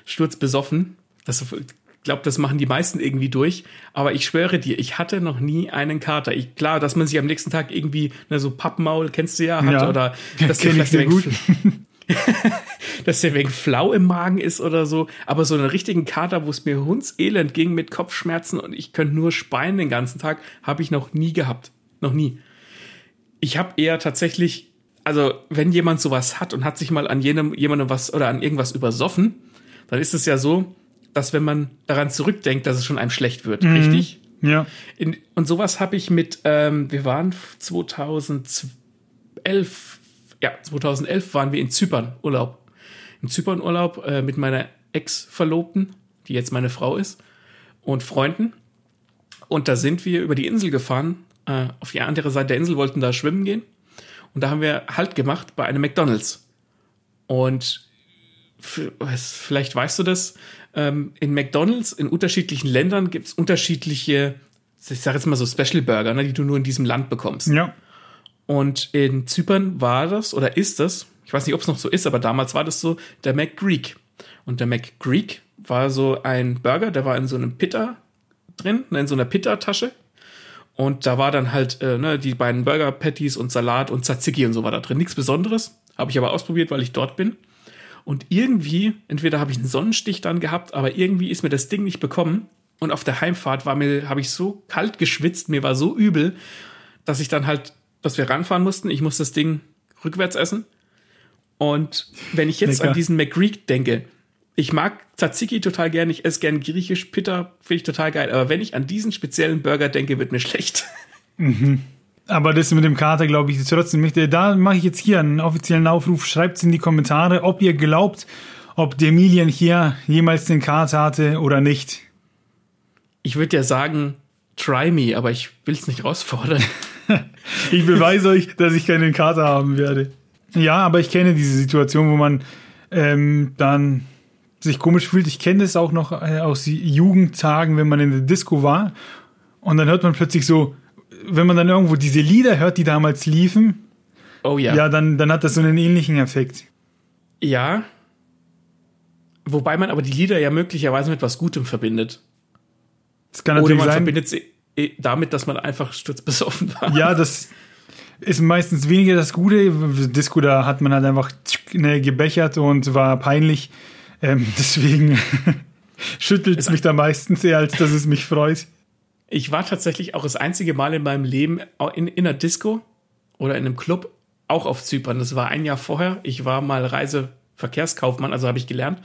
sturzbesoffen. Das glaube, das machen die meisten irgendwie durch. Aber ich schwöre dir, ich hatte noch nie einen Kater. Ich, klar, dass man sich am nächsten Tag irgendwie ne, so Pappmaul, kennst du ja, hat Ja. oder dass ich vielleicht gut. dass der wegen flau im Magen ist oder so. Aber so einen richtigen Kater, wo es mir hundselend ging mit Kopfschmerzen und ich könnte nur speien den ganzen Tag, habe ich noch nie gehabt. Noch nie. Ich habe eher tatsächlich, also wenn jemand sowas hat und hat sich mal an jenem, jemandem was oder an irgendwas übersoffen, dann ist es ja so, dass wenn man daran zurückdenkt, dass es schon einem schlecht wird, richtig? Ja. In, und sowas habe ich mit, ähm, wir waren 2011, ja, 2011 waren wir in Zypern Urlaub. In Zypern Urlaub äh, mit meiner Ex-Verlobten, die jetzt meine Frau ist, und Freunden. Und da sind wir über die Insel gefahren, äh, auf die andere Seite der Insel, wollten da schwimmen gehen. Und da haben wir Halt gemacht bei einem McDonalds. Und vielleicht weißt du das, ähm, in McDonalds in unterschiedlichen Ländern gibt es unterschiedliche ich sage jetzt mal so Special Burger, ne, die du nur in diesem Land bekommst. Ja. Und in Zypern war das oder ist das, ich weiß nicht, ob es noch so ist, aber damals war das so, der McGreek. Und der McGreek war so ein Burger, der war in so einem Pitta drin, ne, in so einer Pitta-Tasche. Und da war dann halt äh, ne, die beiden Burger-Patties und Salat und Tzatziki und so war da drin. Nichts Besonderes. Habe ich aber ausprobiert, weil ich dort bin. Und irgendwie, entweder habe ich einen Sonnenstich dann gehabt, aber irgendwie ist mir das Ding nicht bekommen. Und auf der Heimfahrt war mir, habe ich so kalt geschwitzt, mir war so übel, dass ich dann halt, dass wir ranfahren mussten. Ich muss das Ding rückwärts essen. Und wenn ich jetzt Lecker. an diesen McGreek denke, ich mag Tzatziki total gern, ich esse gern griechisch, Pitta finde ich total geil, aber wenn ich an diesen speziellen Burger denke, wird mir schlecht. Mhm. Aber das mit dem Kater, glaube ich, ist trotzdem nicht. Da mache ich jetzt hier einen offiziellen Aufruf. Schreibt es in die Kommentare, ob ihr glaubt, ob der Emilian hier jemals den Kater hatte oder nicht. Ich würde ja sagen, try me, aber ich will es nicht rausfordern. ich beweise euch, dass ich keinen Kater haben werde. Ja, aber ich kenne diese Situation, wo man ähm, dann sich komisch fühlt. Ich kenne das auch noch äh, aus Jugendtagen, wenn man in der Disco war und dann hört man plötzlich so wenn man dann irgendwo diese Lieder hört, die damals liefen, oh ja, ja, dann, dann hat das so einen ähnlichen Effekt. Ja. Wobei man aber die Lieder ja möglicherweise mit was Gutem verbindet. Das kann natürlich Oder man sein. verbindet sie eh damit, dass man einfach sturzbesoffen war. Ja, das ist meistens weniger das Gute. Disco, da hat man halt einfach ne, gebechert und war peinlich. Ähm, deswegen schüttelt es mich da meistens eher, als dass es mich freut. Ich war tatsächlich auch das einzige Mal in meinem Leben in, in einer Disco oder in einem Club, auch auf Zypern. Das war ein Jahr vorher. Ich war mal Reiseverkehrskaufmann, also habe ich gelernt.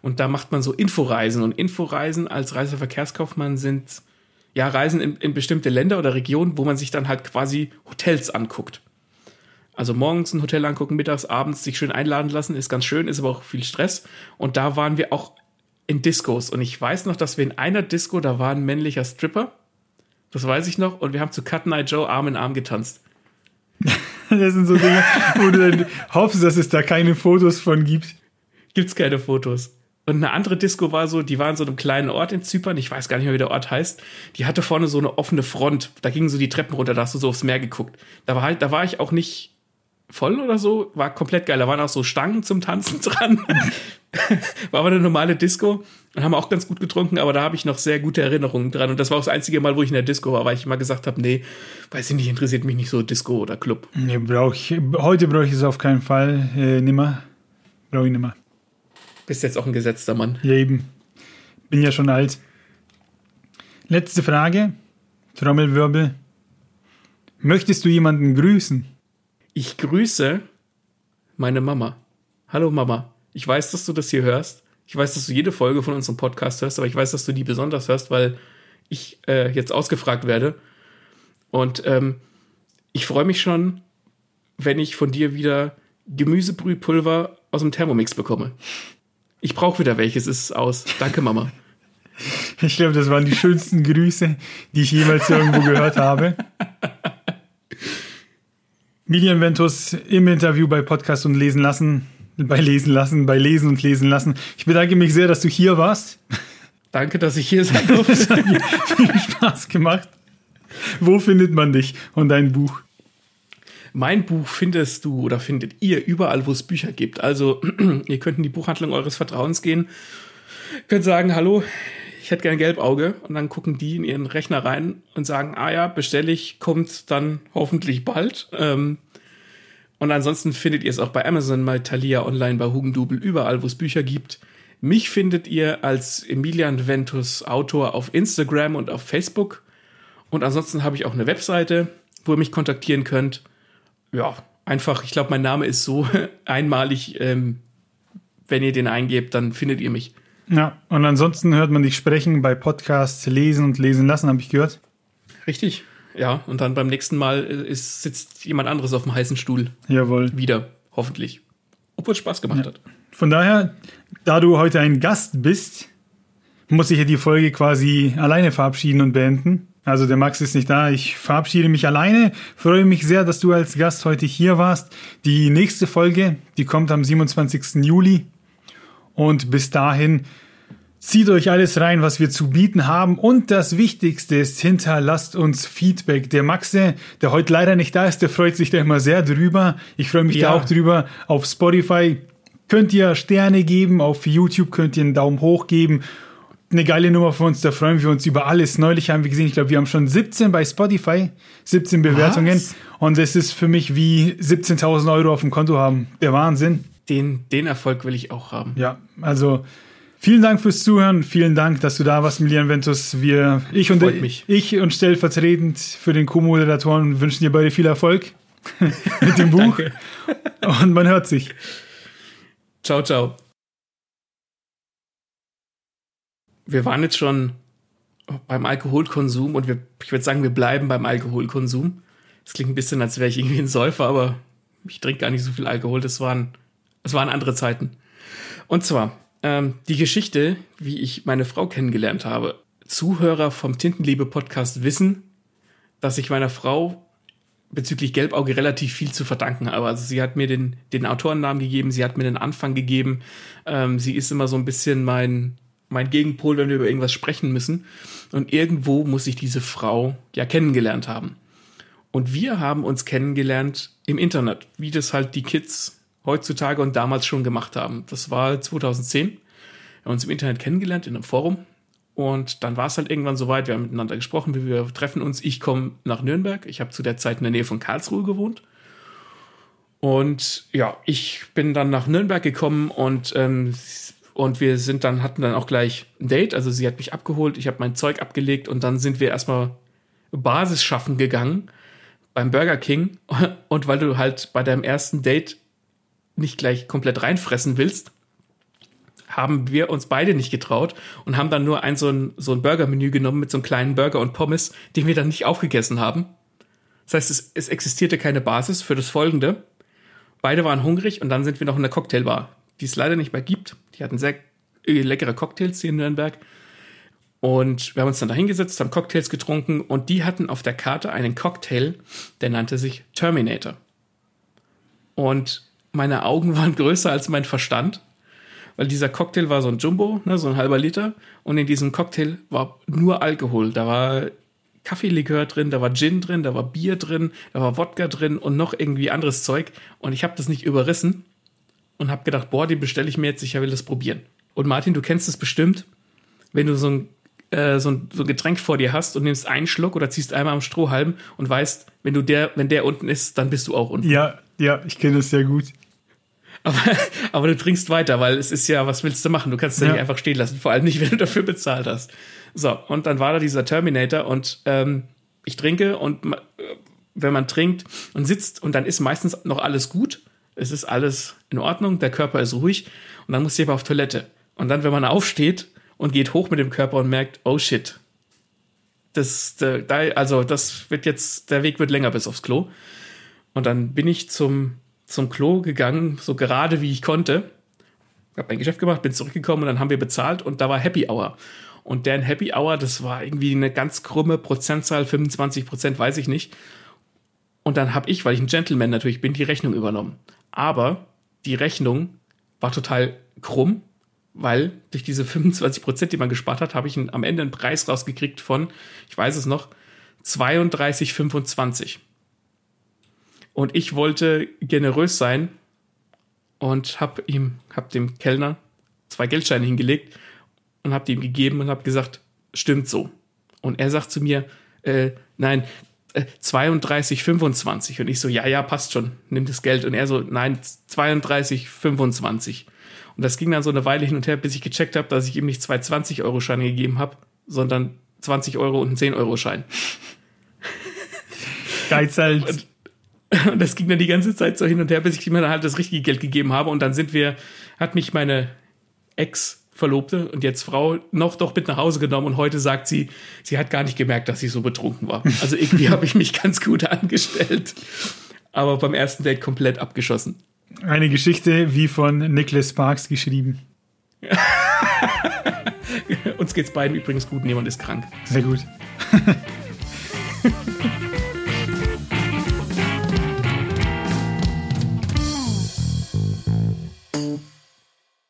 Und da macht man so Inforeisen. Und Inforeisen als Reiseverkehrskaufmann sind ja Reisen in, in bestimmte Länder oder Regionen, wo man sich dann halt quasi Hotels anguckt. Also morgens ein Hotel angucken, mittags, abends sich schön einladen lassen, ist ganz schön, ist aber auch viel Stress. Und da waren wir auch in Discos. Und ich weiß noch, dass wir in einer Disco, da war ein männlicher Stripper das weiß ich noch. Und wir haben zu Cut Night Joe Arm in Arm getanzt. das sind so Dinge, wo du dann hoffst, dass es da keine Fotos von gibt. Gibt's keine Fotos. Und eine andere Disco war so, die war in so einem kleinen Ort in Zypern, ich weiß gar nicht mehr, wie der Ort heißt. Die hatte vorne so eine offene Front. Da gingen so die Treppen runter, da hast du so aufs Meer geguckt. Da war, da war ich auch nicht voll oder so, war komplett geil. Da waren auch so Stangen zum Tanzen dran. war aber eine normale Disco und haben auch ganz gut getrunken, aber da habe ich noch sehr gute Erinnerungen dran. Und das war auch das einzige Mal, wo ich in der Disco war, weil ich immer gesagt habe, nee, weiß ich nicht, interessiert mich nicht so Disco oder Club. Nee, brauch ich, heute brauche ich es auf keinen Fall äh, nimmer. Brauche ich nimmer. Bist jetzt auch ein gesetzter Mann. Ja, eben. Bin ja schon alt. Letzte Frage. Trommelwirbel. Möchtest du jemanden grüßen? Ich grüße meine Mama. Hallo Mama. Ich weiß, dass du das hier hörst. Ich weiß, dass du jede Folge von unserem Podcast hörst, aber ich weiß, dass du die besonders hörst, weil ich äh, jetzt ausgefragt werde. Und ähm, ich freue mich schon, wenn ich von dir wieder Gemüsebrühpulver aus dem Thermomix bekomme. Ich brauche wieder welches, ist aus. Danke, Mama. Ich glaube, das waren die schönsten Grüße, die ich jemals irgendwo gehört habe. Milian Ventus im Interview bei Podcast und Lesen lassen, bei Lesen lassen, bei Lesen und Lesen lassen. Ich bedanke mich sehr, dass du hier warst. Danke, dass ich hier sein durfte. Es hat mir viel Spaß gemacht. Wo findet man dich und dein Buch? Mein Buch findest du oder findet ihr überall, wo es Bücher gibt. Also ihr könnt in die Buchhandlung eures Vertrauens gehen, könnt sagen, hallo, ich hätte gern Gelbauge und dann gucken die in ihren Rechner rein und sagen, ah ja, bestelle ich, kommt dann hoffentlich bald. Ähm, und ansonsten findet ihr es auch bei Amazon, bei Thalia online, bei Hugendubel, überall, wo es Bücher gibt. Mich findet ihr als Emilian Ventus Autor auf Instagram und auf Facebook. Und ansonsten habe ich auch eine Webseite, wo ihr mich kontaktieren könnt. Ja, einfach, ich glaube, mein Name ist so einmalig. Ähm, wenn ihr den eingebt, dann findet ihr mich. Ja, und ansonsten hört man dich sprechen bei Podcasts lesen und lesen lassen, habe ich gehört. Richtig, ja. Und dann beim nächsten Mal ist, sitzt jemand anderes auf dem heißen Stuhl. Jawohl. Wieder, hoffentlich. Obwohl es Spaß gemacht ja. hat. Von daher, da du heute ein Gast bist, muss ich ja die Folge quasi alleine verabschieden und beenden. Also der Max ist nicht da. Ich verabschiede mich alleine. Freue mich sehr, dass du als Gast heute hier warst. Die nächste Folge, die kommt am 27. Juli. Und bis dahin Zieht euch alles rein, was wir zu bieten haben. Und das Wichtigste ist, hinterlasst uns Feedback. Der Maxe, der heute leider nicht da ist, der freut sich da immer sehr drüber. Ich freue mich ja. da auch drüber. Auf Spotify könnt ihr Sterne geben, auf YouTube könnt ihr einen Daumen hoch geben. Eine geile Nummer für uns, da freuen wir uns über alles. Neulich haben wir gesehen, ich glaube, wir haben schon 17 bei Spotify, 17 Bewertungen. Was? Und es ist für mich wie 17.000 Euro auf dem Konto haben. Der Wahnsinn. Den, den Erfolg will ich auch haben. Ja, also Vielen Dank fürs Zuhören. Vielen Dank, dass du da warst, Milian Ventus. Wir, ich und, mich. ich und stellvertretend für den Co-Moderatoren wünschen dir beide viel Erfolg mit dem Buch. und man hört sich. Ciao, ciao. Wir waren jetzt schon beim Alkoholkonsum und wir, ich würde sagen, wir bleiben beim Alkoholkonsum. Es klingt ein bisschen, als wäre ich irgendwie ein Säufer, aber ich trinke gar nicht so viel Alkohol. Das waren, das waren andere Zeiten. Und zwar, ähm, die Geschichte, wie ich meine Frau kennengelernt habe. Zuhörer vom Tintenliebe-Podcast wissen, dass ich meiner Frau bezüglich Gelbauge relativ viel zu verdanken habe. Also sie hat mir den, den Autorennamen gegeben, sie hat mir den Anfang gegeben. Ähm, sie ist immer so ein bisschen mein, mein Gegenpol, wenn wir über irgendwas sprechen müssen. Und irgendwo muss ich diese Frau ja kennengelernt haben. Und wir haben uns kennengelernt im Internet, wie das halt die Kids heutzutage und damals schon gemacht haben. Das war 2010. Wir haben uns im Internet kennengelernt in einem Forum und dann war es halt irgendwann soweit, wir haben miteinander gesprochen, wir treffen uns. Ich komme nach Nürnberg. Ich habe zu der Zeit in der Nähe von Karlsruhe gewohnt. Und ja, ich bin dann nach Nürnberg gekommen und, ähm, und wir sind dann, hatten dann auch gleich ein Date. Also sie hat mich abgeholt, ich habe mein Zeug abgelegt und dann sind wir erstmal Basis schaffen gegangen beim Burger King. Und weil du halt bei deinem ersten Date nicht gleich komplett reinfressen willst, haben wir uns beide nicht getraut und haben dann nur ein so ein, so ein Burger-Menü genommen mit so einem kleinen Burger und Pommes, den wir dann nicht aufgegessen haben. Das heißt, es, es existierte keine Basis für das Folgende. Beide waren hungrig und dann sind wir noch in der Cocktailbar, die es leider nicht mehr gibt. Die hatten sehr äh, leckere Cocktails hier in Nürnberg. Und wir haben uns dann da hingesetzt, haben Cocktails getrunken und die hatten auf der Karte einen Cocktail, der nannte sich Terminator. Und meine Augen waren größer als mein Verstand, weil dieser Cocktail war so ein Jumbo, ne, so ein halber Liter, und in diesem Cocktail war nur Alkohol. Da war Kaffeelikör drin, da war Gin drin, da war Bier drin, da war Wodka drin und noch irgendwie anderes Zeug. Und ich habe das nicht überrissen und habe gedacht, boah, den bestelle ich mir jetzt, ich will das probieren. Und Martin, du kennst es bestimmt, wenn du so ein, äh, so, ein, so ein Getränk vor dir hast und nimmst einen Schluck oder ziehst einmal am Strohhalm und weißt, wenn du der, wenn der unten ist, dann bist du auch unten. Ja, ja, ich kenne das sehr gut. Aber, aber du trinkst weiter, weil es ist ja, was willst du machen? Du kannst es ja. nicht einfach stehen lassen, vor allem nicht, wenn du dafür bezahlt hast. So, und dann war da dieser Terminator und ähm, ich trinke und äh, wenn man trinkt und sitzt und dann ist meistens noch alles gut, es ist alles in Ordnung, der Körper ist ruhig und dann muss ich aber auf Toilette. Und dann, wenn man aufsteht und geht hoch mit dem Körper und merkt, oh shit, das, da, also das wird jetzt, der Weg wird länger bis aufs Klo. Und dann bin ich zum zum Klo gegangen, so gerade wie ich konnte. Hab mein Geschäft gemacht, bin zurückgekommen und dann haben wir bezahlt und da war Happy Hour. Und deren Happy Hour, das war irgendwie eine ganz krumme Prozentzahl, 25 Prozent, weiß ich nicht. Und dann habe ich, weil ich ein Gentleman natürlich bin, die Rechnung übernommen. Aber die Rechnung war total krumm, weil durch diese 25 Prozent, die man gespart hat, habe ich am Ende einen Preis rausgekriegt von, ich weiß es noch, 32,25. Und ich wollte generös sein und habe ihm, habe dem Kellner zwei Geldscheine hingelegt und habe ihm gegeben und habe gesagt, stimmt so. Und er sagt zu mir, äh, nein, äh, 32, 25. Und ich so, ja, ja, passt schon, nimm das Geld. Und er so, nein, 32, 25. Und das ging dann so eine Weile hin und her, bis ich gecheckt habe, dass ich ihm nicht zwei 20-Euro-Scheine gegeben habe, sondern 20 Euro und einen 10-Euro-Schein. Geizhals. Und das ging dann die ganze Zeit so hin und her, bis ich ihm dann halt das richtige Geld gegeben habe. Und dann sind wir, hat mich meine Ex-Verlobte und jetzt Frau noch doch mit nach Hause genommen und heute sagt sie, sie hat gar nicht gemerkt, dass ich so betrunken war. Also irgendwie habe ich mich ganz gut angestellt. Aber beim ersten Date komplett abgeschossen. Eine Geschichte wie von Nicholas Sparks geschrieben. Uns geht's beiden übrigens gut, niemand ist krank. Sehr gut.